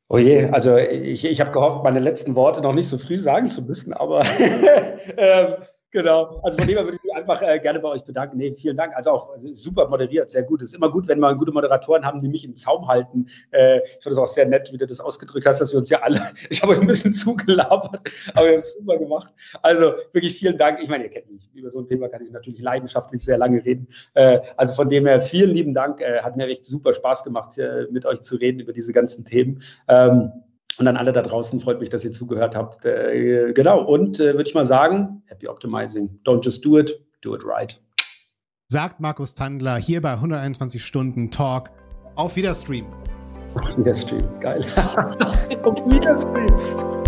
Oh je, also ich, ich habe gehofft, meine letzten Worte noch nicht so früh sagen zu müssen, aber ähm, Genau. Also von dem her würde ich mich einfach äh, gerne bei euch bedanken. Nee, vielen Dank. Also auch also super moderiert, sehr gut. Es ist immer gut, wenn wir gute Moderatoren haben, die mich im Zaum halten. Äh, ich finde es auch sehr nett, wie du das ausgedrückt hast, dass wir uns ja alle, ich habe euch ein bisschen zugelabert, aber ihr habt es super gemacht. Also wirklich vielen Dank. Ich meine, ihr kennt mich. Über so ein Thema kann ich natürlich leidenschaftlich sehr lange reden. Äh, also von dem her vielen lieben Dank. Äh, hat mir echt super Spaß gemacht, mit euch zu reden über diese ganzen Themen. Ähm, und an alle da draußen freut mich, dass ihr zugehört habt. Äh, genau. Und äh, würde ich mal sagen, Happy Optimizing. Don't just do it, do it right. Sagt Markus Tandler hier bei 121 Stunden Talk. Auf Wiederstream. Auf Wiederstream. Geil. Auf Wiederstream.